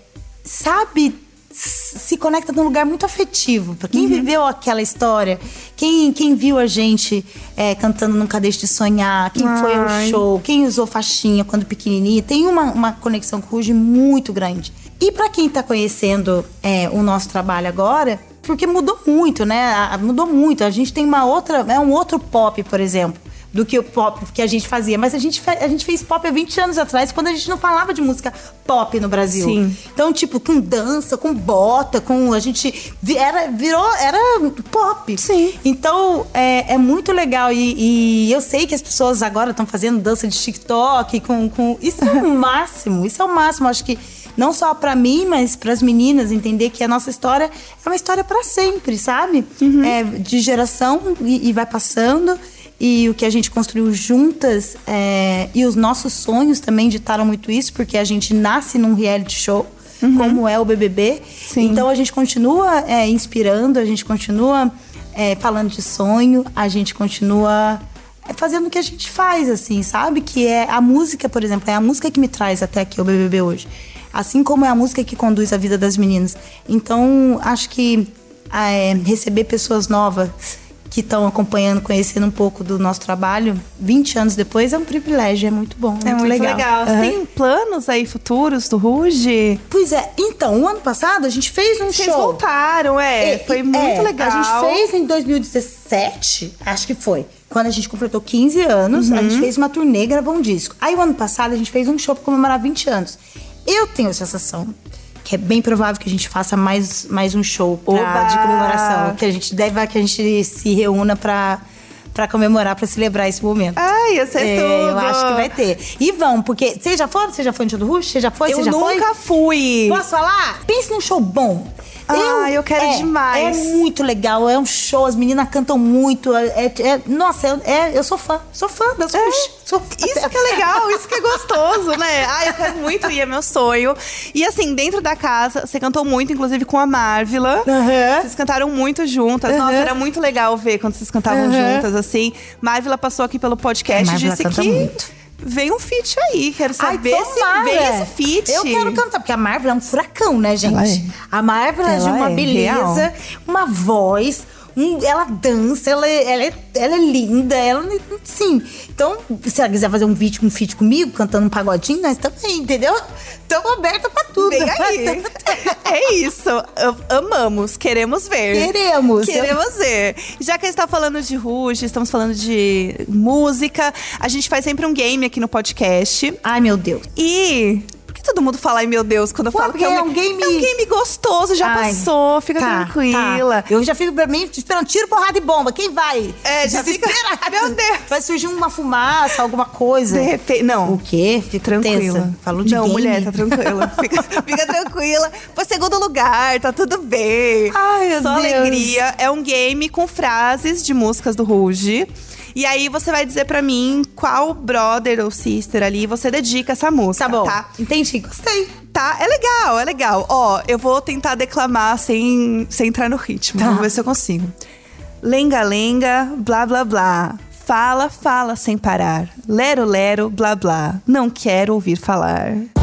sabe, se conecta num lugar muito afetivo. Uhum. quem viveu aquela história, quem, quem viu a gente é, cantando Nunca Deixe de Sonhar, quem foi ao Ai. show, quem usou faixinha quando pequenininha, tem uma, uma conexão com o Ruge muito grande. E pra quem tá conhecendo é, o nosso trabalho agora, porque mudou muito, né? Mudou muito. A gente tem uma outra, é um outro pop, por exemplo, do que o pop que a gente fazia. Mas a gente, a gente fez pop há 20 anos atrás, quando a gente não falava de música pop no Brasil. Sim. Então, tipo, com dança, com bota, com. A gente. Era, virou. Era pop. Sim. Então, é, é muito legal. E, e eu sei que as pessoas agora estão fazendo dança de TikTok com, com. Isso é o máximo. Isso é o máximo. Acho que não só pra mim, mas pras meninas entender que a nossa história é uma história pra sempre, sabe? É de geração e, e vai passando. E o que a gente construiu juntas é, e os nossos sonhos também ditaram muito isso, porque a gente nasce num reality show, como é o BBB. Sim. Então a gente continua é, inspirando, a gente continua é, falando de sonho, a gente continua é, fazendo o que a gente faz, assim, sabe? Que é a música, por exemplo, é a música que me traz até aqui o BBB hoje. Assim como é a música que conduz a vida das meninas. Então, acho que é, receber pessoas novas que estão acompanhando, conhecendo um pouco do nosso trabalho, 20 anos depois, é um privilégio, é muito bom, É muito legal. Você Aham. tem planos aí futuros do Ruge? Pois é, então, o ano passado a gente fez um Vocês show. voltaram, é. Foi É, muito é, legal. A gente fez em 2017, acho que foi. Quando a gente completou 15 anos, a Uhum. gente fez uma turnê e gravou um disco. Aí o ano passado a gente fez um show pra comemorar 20 anos. Eu tenho a sensação que é bem provável que a gente faça mais, mais um show pra- de comemoração. Que a gente deve que a gente se reúna pra, pra comemorar, pra celebrar esse momento. Ai, ia ser É, tudo. eu acho que vai ter. E vão, porque. Você já foi? Você já foi no show do Rush? Você já foi? Eu já foi? nunca fui. Posso falar? Pense num show bom. Ah, eu quero é, demais. É muito legal, é um show, as meninas cantam muito. É, é- é- nossa, eu, é- eu sou fã, sou fã das É, Rush. Isso que é legal, isso que é gostoso, né? Ai, eu quero muito ir, é meu sonho. E assim, dentro da casa, você cantou muito, inclusive com a Marvila. Aham. Vocês cantaram muito juntas. Nossa, Aham. era muito legal ver quando vocês cantavam Aham. juntas, assim. Marvila passou aqui pelo podcast e disse que muito. vem um feat aí. Quero Ai, saber se tomara. vem esse feat. Eu quero cantar, porque a Marvel é um furacão, né, gente? É. A Marvel é de uma é, beleza, real. uma voz, um- ela dança, ela, é- ela, é, ela é linda, ela. Sim. Então, se ela quiser fazer um vídeo, um feat comigo, cantando um pagodinho, nós também, entendeu? Estamos aberta pra tudo. Vem aí. é isso. Am- Amamos, queremos ver. Queremos. Queremos ver. Já que a gente tá falando de Ruge, estamos falando de música, a gente faz sempre um game aqui no podcast. Ai, meu Deus. E. Que todo mundo fala, ai meu Deus, quando eu falo que é um, é um game- É um game gostoso, já Ai, passou, fica tá, tranquila. tá. Eu já fico pra mim esperando tiro, porrada e bomba. Quem vai? É, já fica- Desesperada. Meu Deus. Vai surgir uma fumaça, alguma coisa. De repente. Não. O quê? Fica Tranquila. tensa. Falou de Não, game. mulher, tá tranquila. Fica, fica tranquila. Foi segundo lugar, tá tudo bem. Ai, meu Só Deus. alegria. É um game com frases de músicas do Ruge. E aí você vai dizer pra mim qual brother ou sister ali você dedica essa música. Tá bom. Tá? Entendi, gostei. Tá, é legal, é legal. Ó, eu vou tentar declamar sem, sem entrar no ritmo. Tá. Vamos ver se eu consigo. Lenga, lenga, blá, blá, blá. Fala, fala sem parar. Lero, lero, blá, blá. Não quero ouvir falar.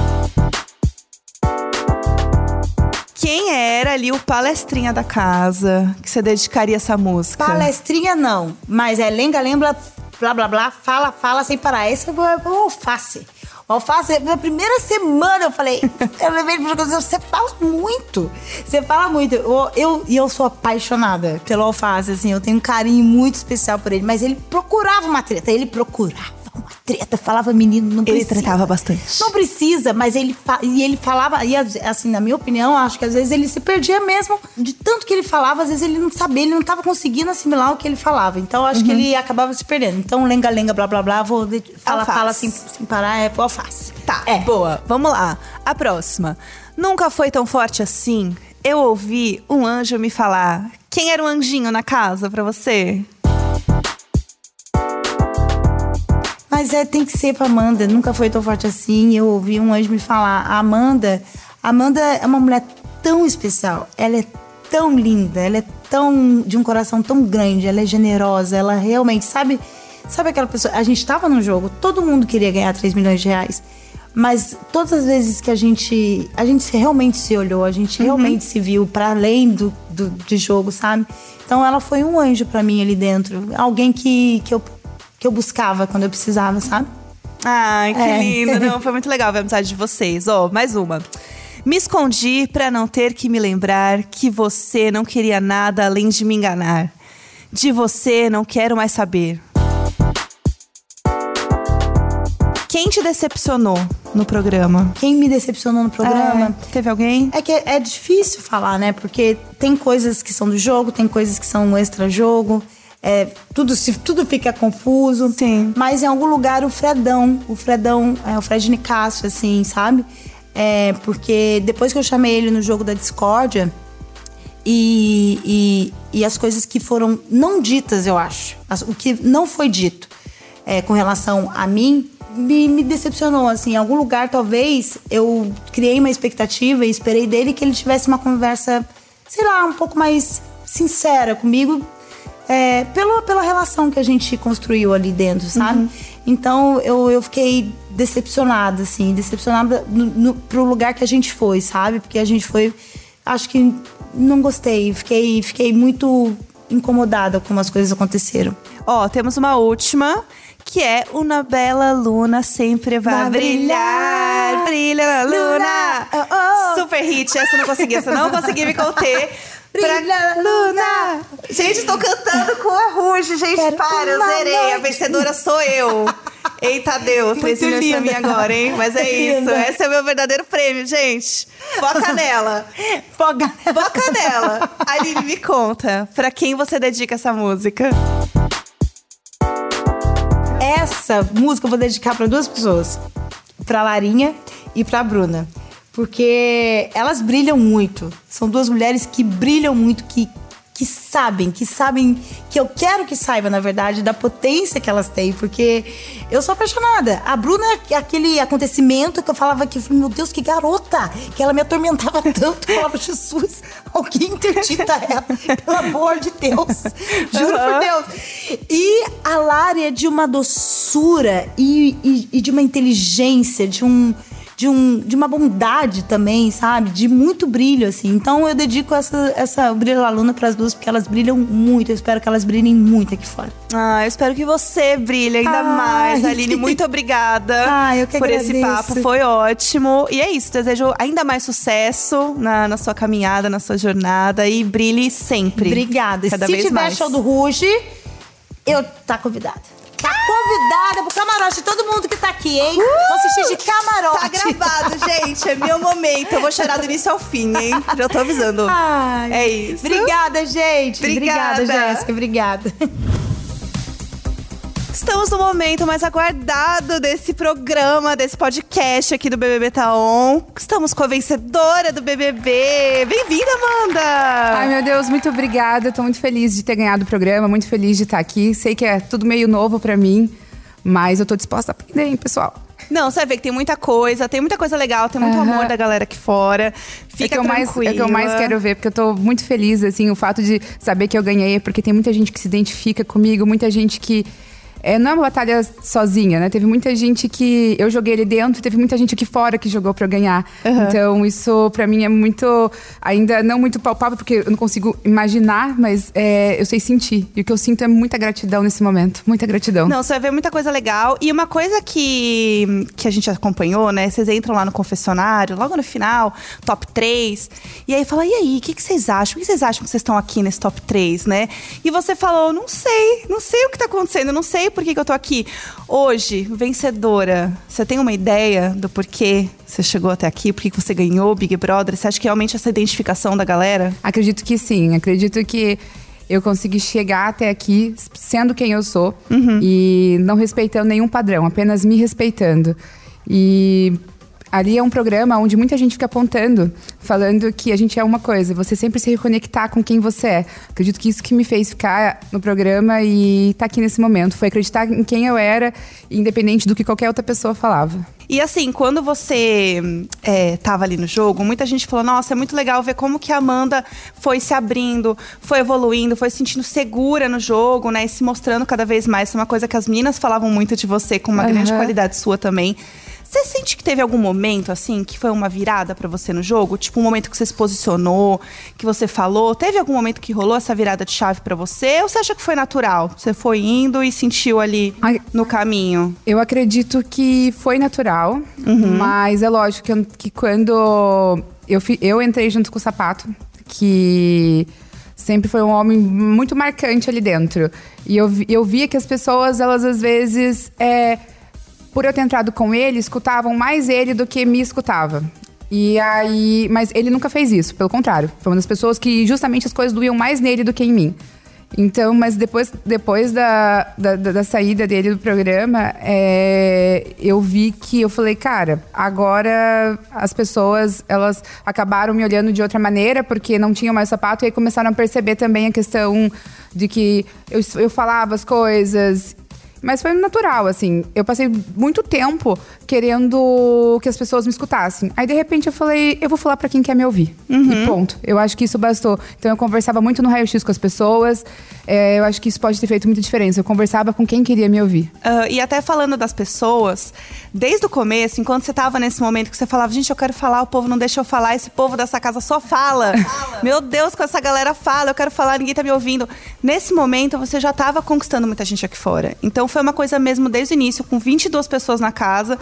Quem era ali o palestrinha da casa que você dedicaria essa música? Palestrinha não, mas é lenga, lembra, blá, blá, blá, fala, fala sem parar. Esse é o alface. O alface, na primeira semana eu falei, eu levei jogo, você fala muito. Você fala muito. Eu, eu, e eu sou apaixonada pelo alface, assim, eu tenho um carinho muito especial por ele. Mas ele procurava uma treta, ele procurava uma treta, falava, menino, não Ele precisa. tretava bastante. Não precisa, mas ele e ele falava, e assim, na minha opinião, acho que às vezes ele se perdia mesmo de tanto que ele falava, às vezes ele não sabia, ele não tava conseguindo assimilar o que ele falava. Então acho que ele acabava se perdendo. Então, lenga, lenga, blá, blá, blá, vou de- fala, sem, sem parar, é alface. Tá, É. boa. Vamos lá. A próxima. Nunca foi tão forte assim. Eu ouvi um anjo me falar. Quem era o anjinho na casa pra você? Mas é, tem que ser pra Amanda. Nunca foi tão forte assim. Eu ouvi um anjo me falar. A Amanda, Amanda é uma mulher tão especial. Ela é tão linda. Ela é tão de um coração tão grande. Ela é generosa. Ela realmente sabe, sabe aquela pessoa. A gente tava no jogo. Todo mundo queria ganhar 3 milhões de reais. Mas todas as vezes que a gente a gente realmente se olhou, a gente realmente se viu para além do, do de jogo, sabe? Então ela foi um anjo pra mim ali dentro, alguém que, que eu que eu buscava quando eu precisava, sabe? Ai, que É. lindo. Não, foi muito legal ver a amizade de vocês. Ó, mais uma. Me escondi pra não ter que me lembrar que você não queria nada além de me enganar. De você não quero mais saber. Quem te decepcionou no programa? Quem me decepcionou no programa É, teve alguém? é que é, é difícil falar, né? Porque tem coisas que são do jogo, tem coisas que são extra-jogo. É, tudo, se, tudo fica confuso. Sim. Mas em algum lugar o Fredão, o Fredão, é, o Fred Nicásio, assim, sabe? É, porque depois que eu chamei ele no jogo da discórdia, e, e, e as coisas que foram não ditas, eu acho. As- o que não foi dito é, com relação a mim me, me decepcionou. Assim, em algum lugar, talvez, eu criei uma expectativa e esperei dele que ele tivesse uma conversa, sei lá, um pouco mais sincera comigo. É, pela, pela relação que a gente construiu ali dentro, sabe? Então eu, eu fiquei decepcionada, assim, decepcionada no, no, pro lugar que a gente foi, sabe? Porque a gente foi. Acho que não gostei. Fiquei, fiquei muito incomodada com as coisas aconteceram. Ó, temos uma última, que é Una Bela Luna sempre vai, Vai brilhar. brilhar. Brilha, Luna! Luna, oh, oh. Super hit, essa eu não consegui, essa eu não consegui me conter. Pra- Brilha, Luna! Gente, estou cantando com a Ruge, gente, Quero para, eu zerei. A noite. vencedora sou eu. Eita, deu, 3 Muito milhões pra mim agora, hein? Mas é isso, esse é o meu verdadeiro prêmio, gente. Foca nela. Foga. Foca nela. Aline, me conta, pra quem você dedica essa música? Essa música eu vou dedicar para duas pessoas. Pra Larinha e pra Bruna. Porque elas brilham muito. São duas mulheres que brilham muito, que, que sabem, que sabem, que eu quero que saiba, na verdade, da potência que elas têm. Porque eu sou apaixonada. A Bruna é aquele acontecimento que eu falava que, meu Deus, que garota! Que ela me atormentava tanto. Eu falava, Jesus, alguém interdita ela. Pelo amor de Deus. Juro por Deus. E a Lari é de uma doçura e, e- e de uma inteligência, de um, de, um, de uma bondade também, sabe? De muito brilho, assim. Então eu dedico essa, essa Brilho da Luna pras duas, porque elas brilham muito. Eu espero que elas brilhem muito aqui fora. Ah, eu espero que você brilhe ainda Ai. mais. Aline, muito obrigada Ah, eu que por esse agradeço. papo. Foi ótimo. E é isso, desejo ainda mais sucesso na, na sua caminhada, na sua jornada. E brilhe sempre. Obrigada. Cada Se vez tiver mais. show do Ruge, eu tá convidada. Tá convidada pro camarote. Todo mundo que tá aqui, hein? Vou assistir de camarote. Tá gravado, gente. É meu momento. Eu vou chorar do início ao fim, hein? Já tô avisando. Ai, É isso. Obrigada, gente. Obrigada. Jéssica. Obrigada. Estamos no momento mais aguardado desse programa, desse podcast aqui do BBB Tá On. Estamos com a vencedora do BBB. Bem-vinda, Amanda! Ai, meu Deus, muito obrigada. Tô muito feliz de ter ganhado o programa, muito feliz de estar aqui. Sei que é tudo meio novo pra mim, mas eu tô disposta a aprender, hein, pessoal. Não, você vai ver que tem muita coisa, tem muita coisa legal, tem muito Aham. amor da galera aqui fora. Fica é que eu mais, tranquila. é que eu mais quero ver, porque eu tô muito feliz, assim, o fato de saber que eu ganhei, porque tem muita gente que se identifica comigo, muita gente que. É, não é uma batalha sozinha, né? Teve muita gente que. Eu joguei ali dentro, teve muita gente aqui fora que jogou pra eu ganhar. Então, isso pra mim é muito. Ainda não muito palpável, porque eu não consigo imaginar, mas é, eu sei sentir. E o que eu sinto é muita gratidão nesse momento. Muita gratidão. Não, você vai ver muita coisa legal. E uma coisa que, que a gente acompanhou, né? Vocês entram lá no confessionário, logo no final, top 3. E aí fala, e aí, o que, que vocês acham? O que vocês acham que vocês estão aqui nesse top 3, né? E você falou, não sei, não sei o que tá acontecendo, não sei por que, que eu tô aqui. Hoje, vencedora, você tem uma ideia do porquê você chegou até aqui? Por que você ganhou o Big Brother? Você acha que realmente essa identificação da galera? Acredito que sim. Acredito que eu consegui chegar até aqui sendo quem eu sou e não respeitando nenhum padrão, apenas me respeitando. E ali é um programa onde muita gente fica apontando, falando que a gente é uma coisa, você sempre se reconectar com quem você é. Acredito que isso que me fez ficar no programa e estar aqui nesse momento foi acreditar em quem eu era, independente do que qualquer outra pessoa falava. E assim, quando você é, tava ali no jogo, muita gente falou: nossa, é muito legal ver como que a Amanda foi se abrindo, foi evoluindo, foi se sentindo segura no jogo, né? E se mostrando cada vez mais. Isso é uma coisa que as meninas falavam muito de você, com uma Aham. grande qualidade sua também. Você sente que teve algum momento, assim, que foi uma virada pra você no jogo? Tipo, um momento que você se posicionou, que você falou? Teve algum momento que rolou essa virada de chave pra você? Ou você acha que foi natural? Você foi indo e sentiu ali no caminho? Eu acredito que foi natural, mas é lógico que, eu- que quando eu, eu entrei junto com o Sapato, que sempre foi um homem muito marcante ali dentro. E eu, eu via que as pessoas, elas às vezes, é, por eu ter entrado com ele, escutavam mais ele do que me escutava. E aí, mas ele nunca fez isso, pelo contrário. Foi uma das pessoas que justamente as coisas doíam mais nele do que em mim. Então, mas depois, depois da, da, da- da saída dele do programa, é, eu vi que eu falei, cara, agora as pessoas elas acabaram me olhando de outra maneira porque não tinham mais sapato e aí começaram a perceber também a questão de que eu, eu falava as coisas mas foi natural, assim. Eu passei muito tempo querendo que as pessoas me escutassem. Aí, de repente, eu falei, eu vou falar pra quem quer me ouvir. E ponto. Eu acho que isso bastou. Então, eu conversava muito no raio-x com as pessoas. É, eu acho que isso pode ter feito muita diferença. Eu conversava com quem queria me ouvir. Ah, e até falando das pessoas, desde o começo, enquanto você tava nesse momento que você falava, gente, eu quero falar, o povo não deixa eu falar, esse povo dessa casa só fala. Meu Deus, com essa galera fala, eu quero falar, ninguém tá me ouvindo. Nesse momento, você já tava conquistando muita gente aqui fora. Então foi uma coisa mesmo desde o início, com 22 pessoas na casa,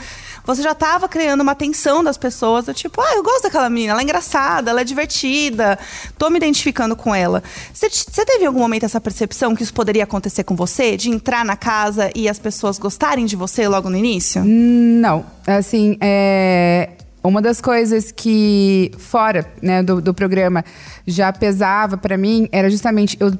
você já tava criando uma atenção das pessoas, tipo, ah, eu gosto daquela menina, ela é engraçada, ela é divertida, tô me identificando com ela. Você, teve em algum momento essa percepção que isso poderia acontecer com você? De entrar na casa e as pessoas gostarem de você logo no início? Não, assim, é... Uma das coisas que, fora né, do, do programa, já pesava pra mim era justamente. Eu,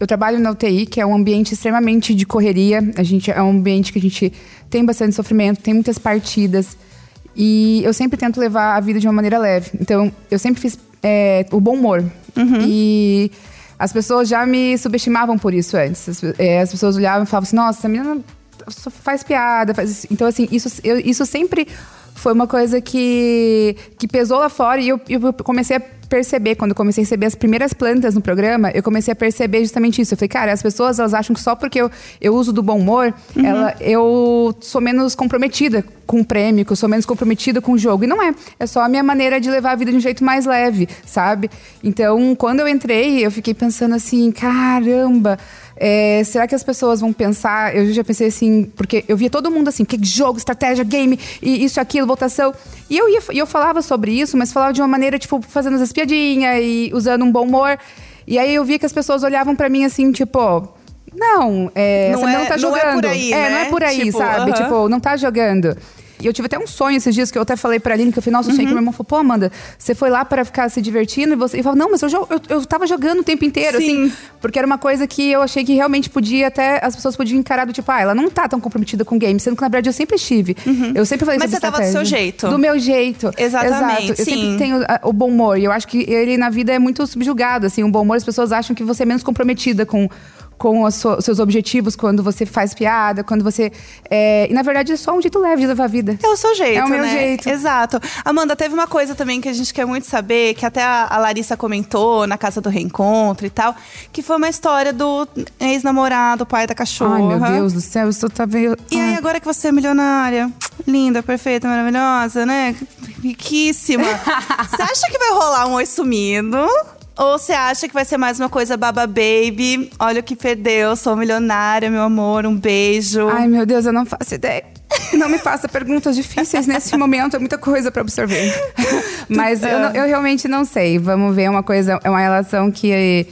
eu trabalho na UTI, que é um ambiente extremamente de correria. A gente é um ambiente que a gente tem bastante sofrimento, tem muitas partidas. E eu sempre tento levar a vida de uma maneira leve. Então, eu sempre fiz é, o bom humor. E as pessoas já me subestimavam por isso antes. As, é, as pessoas olhavam e falavam assim: nossa, essa menina só faz piada. Faz isso." Então, assim, isso, eu- isso sempre foi uma coisa que, que pesou lá fora e eu, eu comecei a perceber, quando eu comecei a receber as primeiras plantas no programa, eu comecei a perceber justamente isso. Eu falei, cara, as pessoas elas acham que só porque eu, eu uso do bom humor, Uhum. ela, eu sou menos comprometida com o prêmio, que eu sou menos comprometida com o jogo. E não é. É só a minha maneira de levar a vida de um jeito mais leve, sabe? Então, quando eu entrei, eu fiquei pensando assim, caramba. É, será que as pessoas vão pensar? Eu já pensei assim, porque eu via todo mundo assim, que jogo, estratégia, game, e isso, aquilo, votação. E eu, ia, eu falava sobre isso, mas falava de uma maneira, tipo, fazendo as piadinhas e usando um bom humor. E aí eu via que as pessoas olhavam pra mim assim, tipo. Não, é, Não é- não tá não é jogando. por aí, é, não né? é por aí, Tipo, sabe? aham. Tipo, não tá jogando. E eu tive até um sonho esses dias que eu até falei pra Aline, que eu falei, nossa, eu sonhei Uhum. que meu irmão falou, pô, Amanda, você foi lá para ficar se divertindo e você. E falou, não, mas eu, eu, eu tava jogando o tempo inteiro, Sim. assim. Porque era uma coisa que eu achei que realmente podia até. As pessoas podiam encarar do tipo, ah, ela não tá tão comprometida com game, sendo que na verdade eu sempre estive. Eu sempre falei Uhum. Mas você tava do seu jeito. Do meu jeito. Exatamente, Exato. Eu sim. sempre tenho ah, o bom humor. E eu acho que ele na vida é muito subjugado, assim. O bom humor, as pessoas acham que você é menos comprometida com. Com os seus objetivos, quando você faz piada, quando você. é, E na verdade é só um jeito leve de levar a vida. É o seu jeito, É o meu né? jeito. Exato. Amanda, teve uma coisa também que a gente quer muito saber, que até a, a Larissa comentou na Casa do Reencontro e tal, que foi uma história do ex-namorado, pai da cachorra. Ai, meu Deus do céu, isso tá meio. E aí, agora que você é milionária, linda, perfeita, maravilhosa, né? Riquíssima. Você acha que vai rolar um oi sumido? Ou você acha que vai ser mais uma coisa baba baby? Olha o que perdeu, sou milionária, meu amor, um beijo. Ai, meu Deus, eu não faço ideia. Não me faça perguntas difíceis nesse momento, é muita coisa pra absorver. Mas eu, não- eu realmente não sei. Vamos ver, é uma coisa, é uma relação que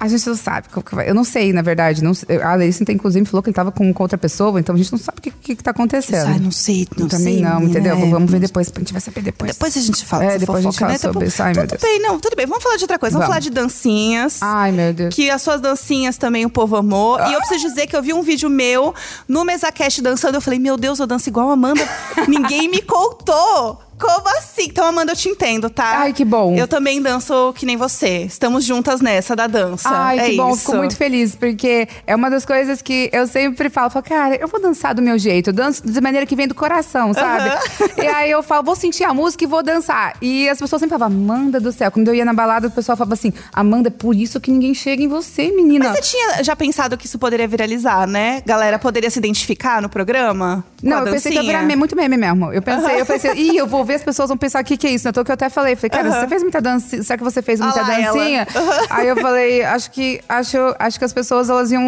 a gente não sabe. Eu não sei, na verdade. Não, a Larissa, inclusive, falou que ele tava com, com outra pessoa, então a gente não sabe o que, que, que tá acontecendo. Ai, não sei, não também sei, não, entendeu? é. Vamos ver depois, a gente vai saber depois. Depois a gente fala É, depois a gente fofoca, fala né? Sobre isso. Ai, meu tudo Deus. bem, não, tudo bem. Vamos falar de outra coisa. Vamos, Vamos. falar de dancinhas. Ai, meu Deus. Que as suas dancinhas também o povo amou. E eu preciso dizer que eu vi um vídeo meu no MesaCast dançando. Eu falei, meu Deus, eu danço igual a Amanda. Ninguém me contou. Como assim? Então, Amanda, eu te entendo, tá? Ai, que bom. Eu também danço que nem você. Estamos juntas nessa da dança. Ai, é que bom, isso. fico muito feliz, porque é uma das coisas que eu sempre falo, falo, cara, eu vou dançar do meu jeito, eu danço de maneira que vem do coração, sabe? E aí eu falo, vou sentir a música e vou dançar. E as pessoas sempre falavam, Amanda do céu. Quando eu ia na balada, o pessoal falava assim, Amanda, é por isso que ninguém chega em você, menina. Mas você tinha já pensado que isso poderia viralizar, né? Galera poderia se identificar no programa? Não, eu pensei que ia virar meme, muito meme mesmo. Eu pensei, eu pensei, ih, eu vou ver, as pessoas vão pensar, o que, que é isso? Então, que eu até falei, falei, cara, você fez muita dança, será que você fez muita lá, ela. dancinha? Aí eu falei, acho que, acho, acho que as pessoas, elas iam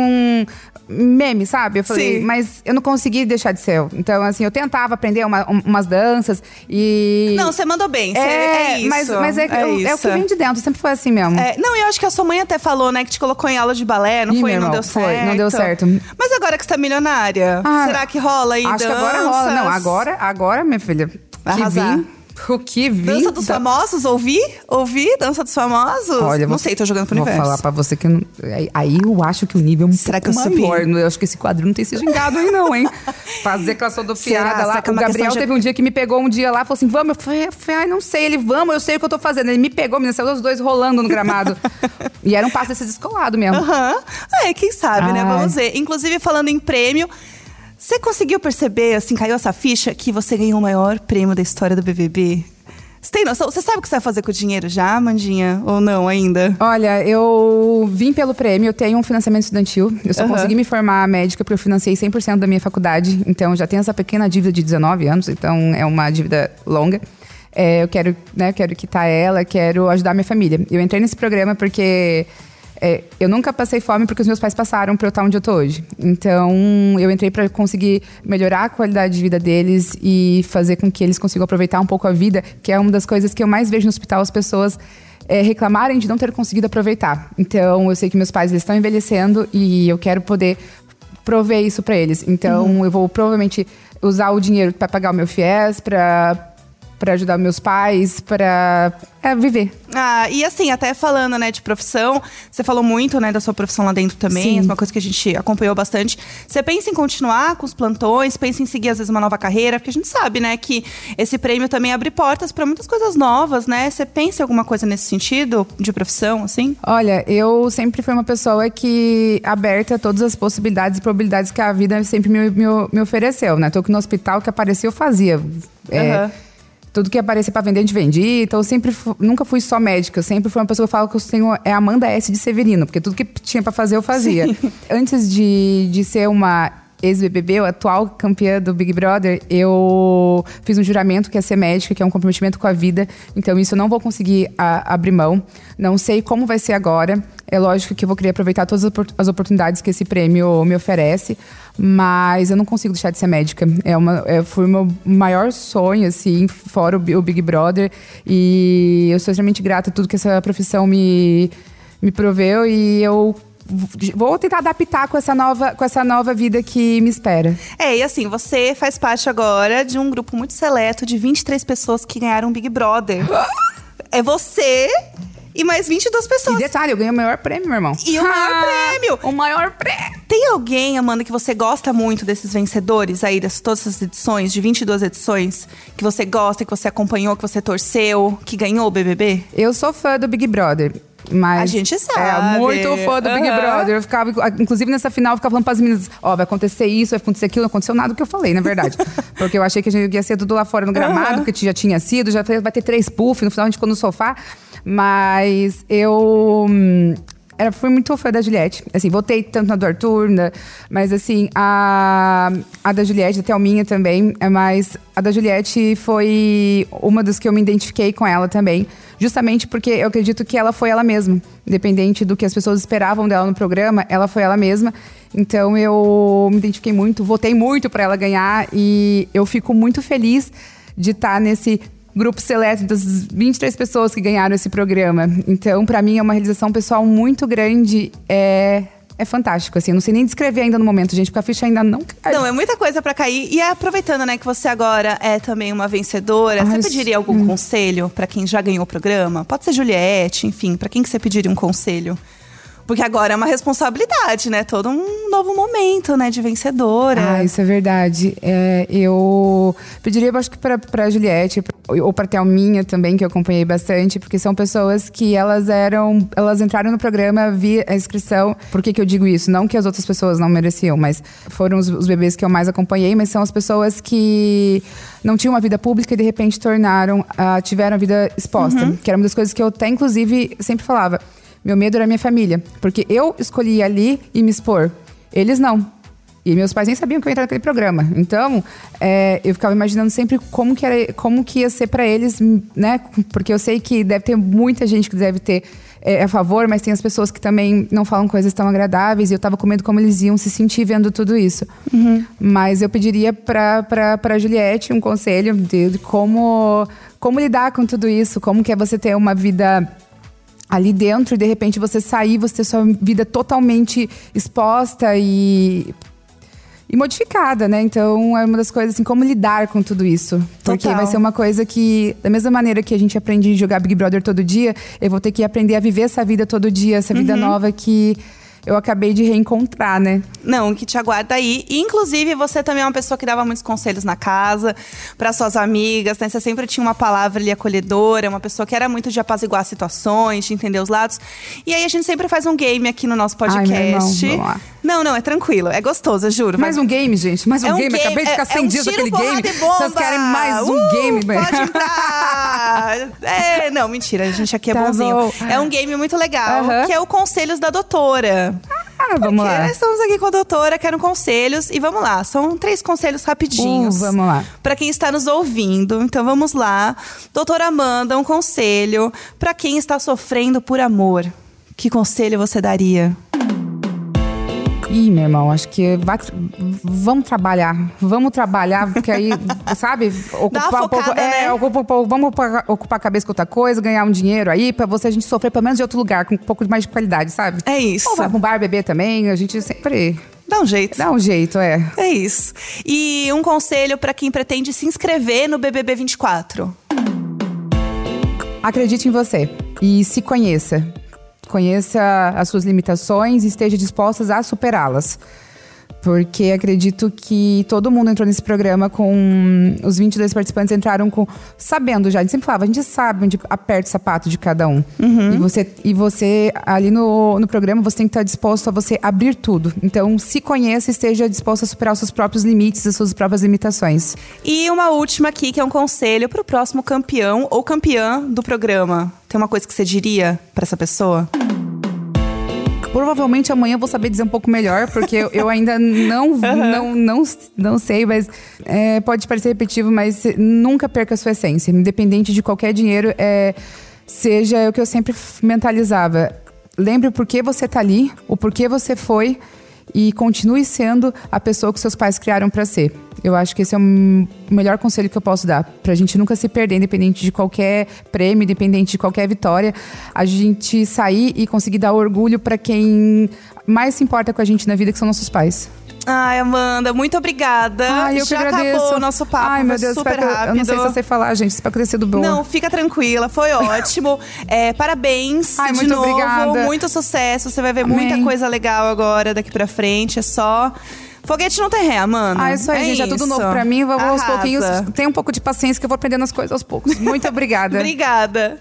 meme, sabe? Eu falei, Sim. mas eu não consegui deixar de ser eu. Então, assim, eu tentava aprender uma- um- umas danças e... Não, você mandou bem. Você- É, isso. mas, mas é, é, o- é o que isso. vem de dentro, sempre foi assim mesmo. É, não, eu acho que a sua mãe até falou, né, que te colocou em aula de balé, não Ih, foi? Não irmão, deu foi, certo. não deu certo. Mas agora que você tá milionária, Ah, será que rola aí Acho que agora danças? rola. Não, agora, agora, minha filha, Vai que arrasar. vim, o que vim... Dança dos famosos, ouvi? Ouvi? Dança dos famosos? Olha, não vou- sei, tô jogando pro vou universo. falar pra você que não- aí, eu acho que o nível é um Será pouco que eu subi? maior. Eu acho que esse quadro não tem se gingado aí não, hein? Fazer aquela Será lá. é O Gabriel de- teve um dia que me pegou um dia lá e falou assim, vamos. Eu falei, eu falei, ai, não sei. Ele, vamos, eu sei o que eu tô fazendo. Ele me pegou, menina, saiu os dois rolando no gramado. e era um passo desse descolado mesmo. Aham. É, quem sabe, né? Ai. Vamos ver. Inclusive, falando em prêmio, você conseguiu perceber, assim, caiu essa ficha que você ganhou o maior prêmio da história do BBB? Você tem noção? Você sabe o que você vai fazer com o dinheiro já, Mandinha? Ou não ainda? Olha, eu vim pelo prêmio, eu tenho um financiamento estudantil. Eu só Aham. consegui me formar médica porque eu financiei 100% da minha faculdade. Então, já tenho essa pequena dívida de 19 anos, então é uma dívida longa. É, eu quero, né, quero quitar ela, quero ajudar minha família. Eu entrei nesse programa porque é, eu nunca passei fome porque os meus pais passaram para eu estar onde eu tô hoje. Então, eu entrei para conseguir melhorar a qualidade de vida deles e fazer com que eles consigam aproveitar um pouco a vida, que é uma das coisas que eu mais vejo no hospital, as pessoas é, reclamarem de não ter conseguido aproveitar. Então, eu sei que meus pais estão envelhecendo e eu quero poder prover isso para eles. Então, eu vou provavelmente usar o dinheiro para pagar o meu FIES, para para ajudar meus pais, para é, viver. Ah, e assim, até falando, né, de profissão, você falou muito, né, da sua profissão lá dentro também, Sim. é uma coisa que a gente acompanhou bastante. Você pensa em continuar com os plantões, pensa em seguir, às vezes, uma nova carreira? Porque a gente sabe, né, que esse prêmio também abre portas para muitas coisas novas, né? Você pensa em alguma coisa nesse sentido, de profissão, assim? Olha, eu sempre fui uma pessoa que aberta a todas as possibilidades e probabilidades que a vida sempre me, me, me ofereceu, né? Tô aqui no hospital que apareceu, eu fazia. É, Aham. Tudo que aparecia pra vender, a gente vendia. Então, eu sempre nunca fui só médica. Eu sempre fui uma pessoa que fala que eu tenho é Amanda S. de Severino, porque tudo que tinha pra fazer, eu fazia. Antes de, de ser uma ex-BBB, atual campeã do Big Brother, eu fiz um juramento que é ser médica, que é um comprometimento com a vida. Então, isso eu não vou conseguir a- abrir mão. Não sei como vai ser agora. É lógico que eu vou querer aproveitar todas as opor- as oportunidades que esse prêmio me oferece, mas eu não consigo deixar de ser médica. É uma, é, foi o meu maior sonho, assim, fora o, o Big Brother. E eu sou extremamente grata a tudo que essa profissão me, me proveu e eu vou tentar adaptar com essa nova, com essa nova vida que me espera. É, e assim, você faz parte agora de um grupo muito seleto de 23 pessoas que ganharam o Big Brother. é você e mais 22 E pessoas. detalhe, eu ganhei o maior prêmio, meu irmão. E o maior prêmio! O maior prêmio! Tem alguém, Amanda, que você gosta muito desses vencedores aí, das todas essas edições, de 22 edições, que você gosta, que você acompanhou, que você torceu, que ganhou o BBB? Eu sou fã do Big Brother. Mas A gente É, sabe. muito fã do Big Aham. Brother. Eu ficava, inclusive nessa final, eu ficava falando pras meninas: Ó, vai acontecer isso, vai acontecer aquilo. Não aconteceu nada do que eu falei, na verdade. Porque eu achei que a gente ia ser tudo lá fora no gramado, que já tinha sido. Já vai ter três puff. No final a gente ficou no sofá. Mas eu. Era, fui muito fã da Juliette. Assim, votei tanto na do Arthur, na- mas assim, a, a da Juliette, a Thelminha também, é mas a da Juliette foi uma das que eu me identifiquei com ela também. Justamente porque eu acredito que ela foi ela mesma. Independente do que as pessoas esperavam dela no programa, ela foi ela mesma. Então eu me identifiquei muito, votei muito para ela ganhar e eu fico muito feliz de estar nesse grupo seleto das 23 pessoas que ganharam esse programa. Então, para mim é uma realização pessoal muito grande, é é fantástico assim. Eu não sei nem descrever ainda no momento, gente, porque a ficha ainda não caiu. Não, é muita coisa pra cair. E aproveitando, né, que você agora é também uma vencedora, Ai, você pediria algum conselho pra quem já ganhou o programa? Pode ser Juliette, enfim, pra quem que você pediria um conselho? Porque agora é uma responsabilidade, né? Todo um novo momento, né, de vencedora. Ah, isso é verdade. É, eu pediria, eu acho que pra, pra Juliette, ou pra Thelminha também, que eu acompanhei bastante, porque são pessoas que elas eram. Elas entraram no programa via a inscrição. Por que, que eu digo isso? Não que as outras pessoas não mereciam, mas foram os, os bebês que eu mais acompanhei, mas são as pessoas que não tinham uma vida pública e de repente tornaram, ah, tiveram a vida exposta. Que era uma das coisas que eu até, inclusive, sempre falava. Meu medo era minha família, porque eu escolhi ali e me expor. Eles não. E meus pais nem sabiam que eu ia entrar naquele programa. Então, é, eu ficava imaginando sempre como que, era, como que ia ser para eles, né? Porque eu sei que deve ter muita gente que deve ter é, a favor, mas tem as pessoas que também não falam coisas tão agradáveis. E eu tava com medo como eles iam se sentir vendo tudo isso. Mas eu pediria pra, pra, pra Juliette um conselho de, de como, como lidar com tudo isso. Como que é você ter uma vida ali dentro e de repente você sair, você ter sua vida totalmente exposta e e modificada, né? Então é uma das coisas assim, como lidar com tudo isso. Porque Total. vai ser uma coisa que, da mesma maneira que a gente aprende a jogar Big Brother todo dia, eu vou ter que aprender a viver essa vida todo dia, essa vida nova que eu acabei de reencontrar, né? Não, que te aguarda aí. E, inclusive, você também é uma pessoa que dava muitos conselhos na casa, para suas amigas, né? Você sempre tinha uma palavra ali acolhedora, uma pessoa que era muito de apaziguar situações, de entender os lados. E aí a gente sempre faz um game aqui no nosso Ai, podcast. meu irmão, vamos lá. Não, não, é tranquilo, é gostoso, eu juro. Mais um game, gente. Mais um É um game. game, Acabei de ficar é- 100 é um dias porrada game. Vocês querem mais um Uh, game? Pode entrar! é, não, mentira, a gente aqui é Tá bonzinho. bom. É um game muito legal, que é o Conselhos da Doutora. Ah, vamos Porque lá. nós estamos aqui com a doutora, quero conselhos. E vamos lá, são três conselhos rapidinhos. Uh, vamos lá. Para quem está nos ouvindo. Então vamos lá. Doutora Amanda, um conselho para quem está sofrendo por amor. Que conselho você daria? Ih, meu irmão, acho que vai, vamos trabalhar. Vamos trabalhar, porque aí, sabe? Ocupar uma um pouco. focada, é, né? ocupa um pouco- vamos ocupar, ocupar a cabeça com outra coisa, ganhar um dinheiro aí, pra você a gente sofrer pelo menos de outro lugar, com um pouco mais de qualidade, sabe? É isso. Ou vai pra um bar beber também, a gente sempre Dá um jeito. dá um jeito, é. É isso. E um conselho para quem pretende se inscrever no BBB 24. Acredite em você e se conheça. Conheça as suas limitações e esteja disposta a superá-las. Porque acredito que todo mundo entrou nesse programa com. Os 22 participantes entraram com. Sabendo já. A gente sempre falava, a gente sabe onde aperta o sapato de cada um. E, você, e você, ali no, no programa, você tem que estar disposto a você abrir tudo. Então, se conheça e esteja disposto a superar os seus próprios limites, as suas próprias limitações. E uma última aqui, que é um conselho pro próximo campeão ou campeã do programa. Tem uma coisa que você diria pra essa pessoa? Provavelmente amanhã eu vou saber dizer um pouco melhor, porque eu, eu ainda não, não, não, não sei, mas é, pode parecer repetitivo, mas nunca perca a sua essência. Independente de qualquer dinheiro, é, seja o que eu sempre mentalizava. Lembre o porquê você tá ali, o porquê você foi e continue sendo a pessoa que seus pais criaram para ser. Eu acho que esse é o melhor conselho que eu posso dar. Pra gente nunca se perder, independente de qualquer prêmio, independente de qualquer vitória, a gente sair e conseguir dar orgulho pra quem mais se importa com a gente na vida, que são nossos pais. Ai, Amanda, muito obrigada. Ai, eu Já que agradeço. acabou o nosso papo. Ai, meu Deus, super rápido. eu não sei se eu sei falar, gente. Espero que tenha sido bom. Não, fica tranquila, foi ótimo. É, parabéns Ai, de muito novo, obrigada. muito sucesso. Você vai ver Amém. muita coisa legal agora daqui pra frente. É só foguete não tem ré, mano. Ah, isso aí, gente. É tudo isso. novo pra mim. Eu Vou aos Arrasa. pouquinhos. Tenha um pouco de paciência que eu vou aprendendo as coisas aos poucos. Muito obrigada. Obrigada.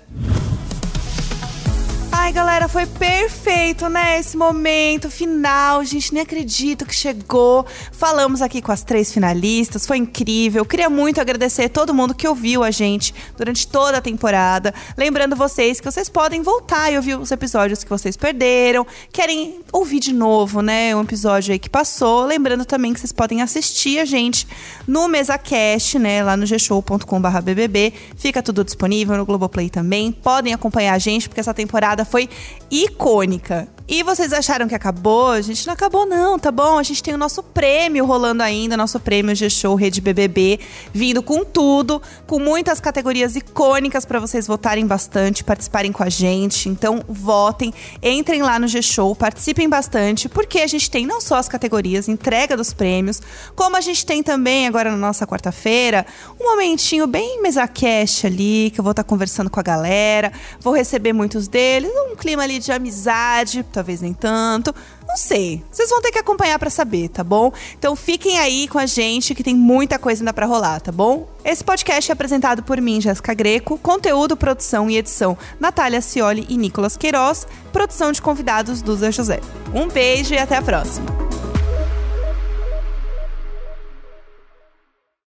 Galera, foi perfeito, né? Esse momento final. Gente, nem acredito que chegou. Falamos aqui com as três finalistas, foi incrível. Queria muito agradecer todo mundo que ouviu a gente durante toda a temporada. Lembrando vocês que vocês podem voltar e ouvir os episódios que vocês perderam. Querem ouvir de novo, né? Um episódio aí que passou. Lembrando também que vocês podem assistir a gente no MesaCast, né? Lá no gshow.com.br. Fica tudo disponível no Globoplay também. Podem acompanhar a gente, porque essa temporada foi icônica. E vocês acharam que acabou? A gente não acabou, não, tá bom? A gente tem o nosso prêmio rolando ainda, nosso prêmio G-Show Rede BBB, vindo com tudo, com muitas categorias icônicas para vocês votarem bastante, participarem com a gente. Então, votem, entrem lá no G-Show, participem bastante, porque a gente tem não só as categorias, entrega dos prêmios, como a gente tem também agora na nossa quarta-feira, um momentinho bem mesa cast ali, que eu vou estar conversando com a galera, vou receber muitos deles, um clima ali de amizade, talvez nem tanto. Não sei. Vocês vão ter que acompanhar pra saber, tá bom? Então fiquem aí com a gente que tem muita coisa ainda pra rolar, tá bom? Esse podcast é apresentado por mim, Jéssica Greco, conteúdo, produção e edição Natália Cioli e Nicolas Queiroz, produção de convidados Duda José. Um beijo e até a próxima.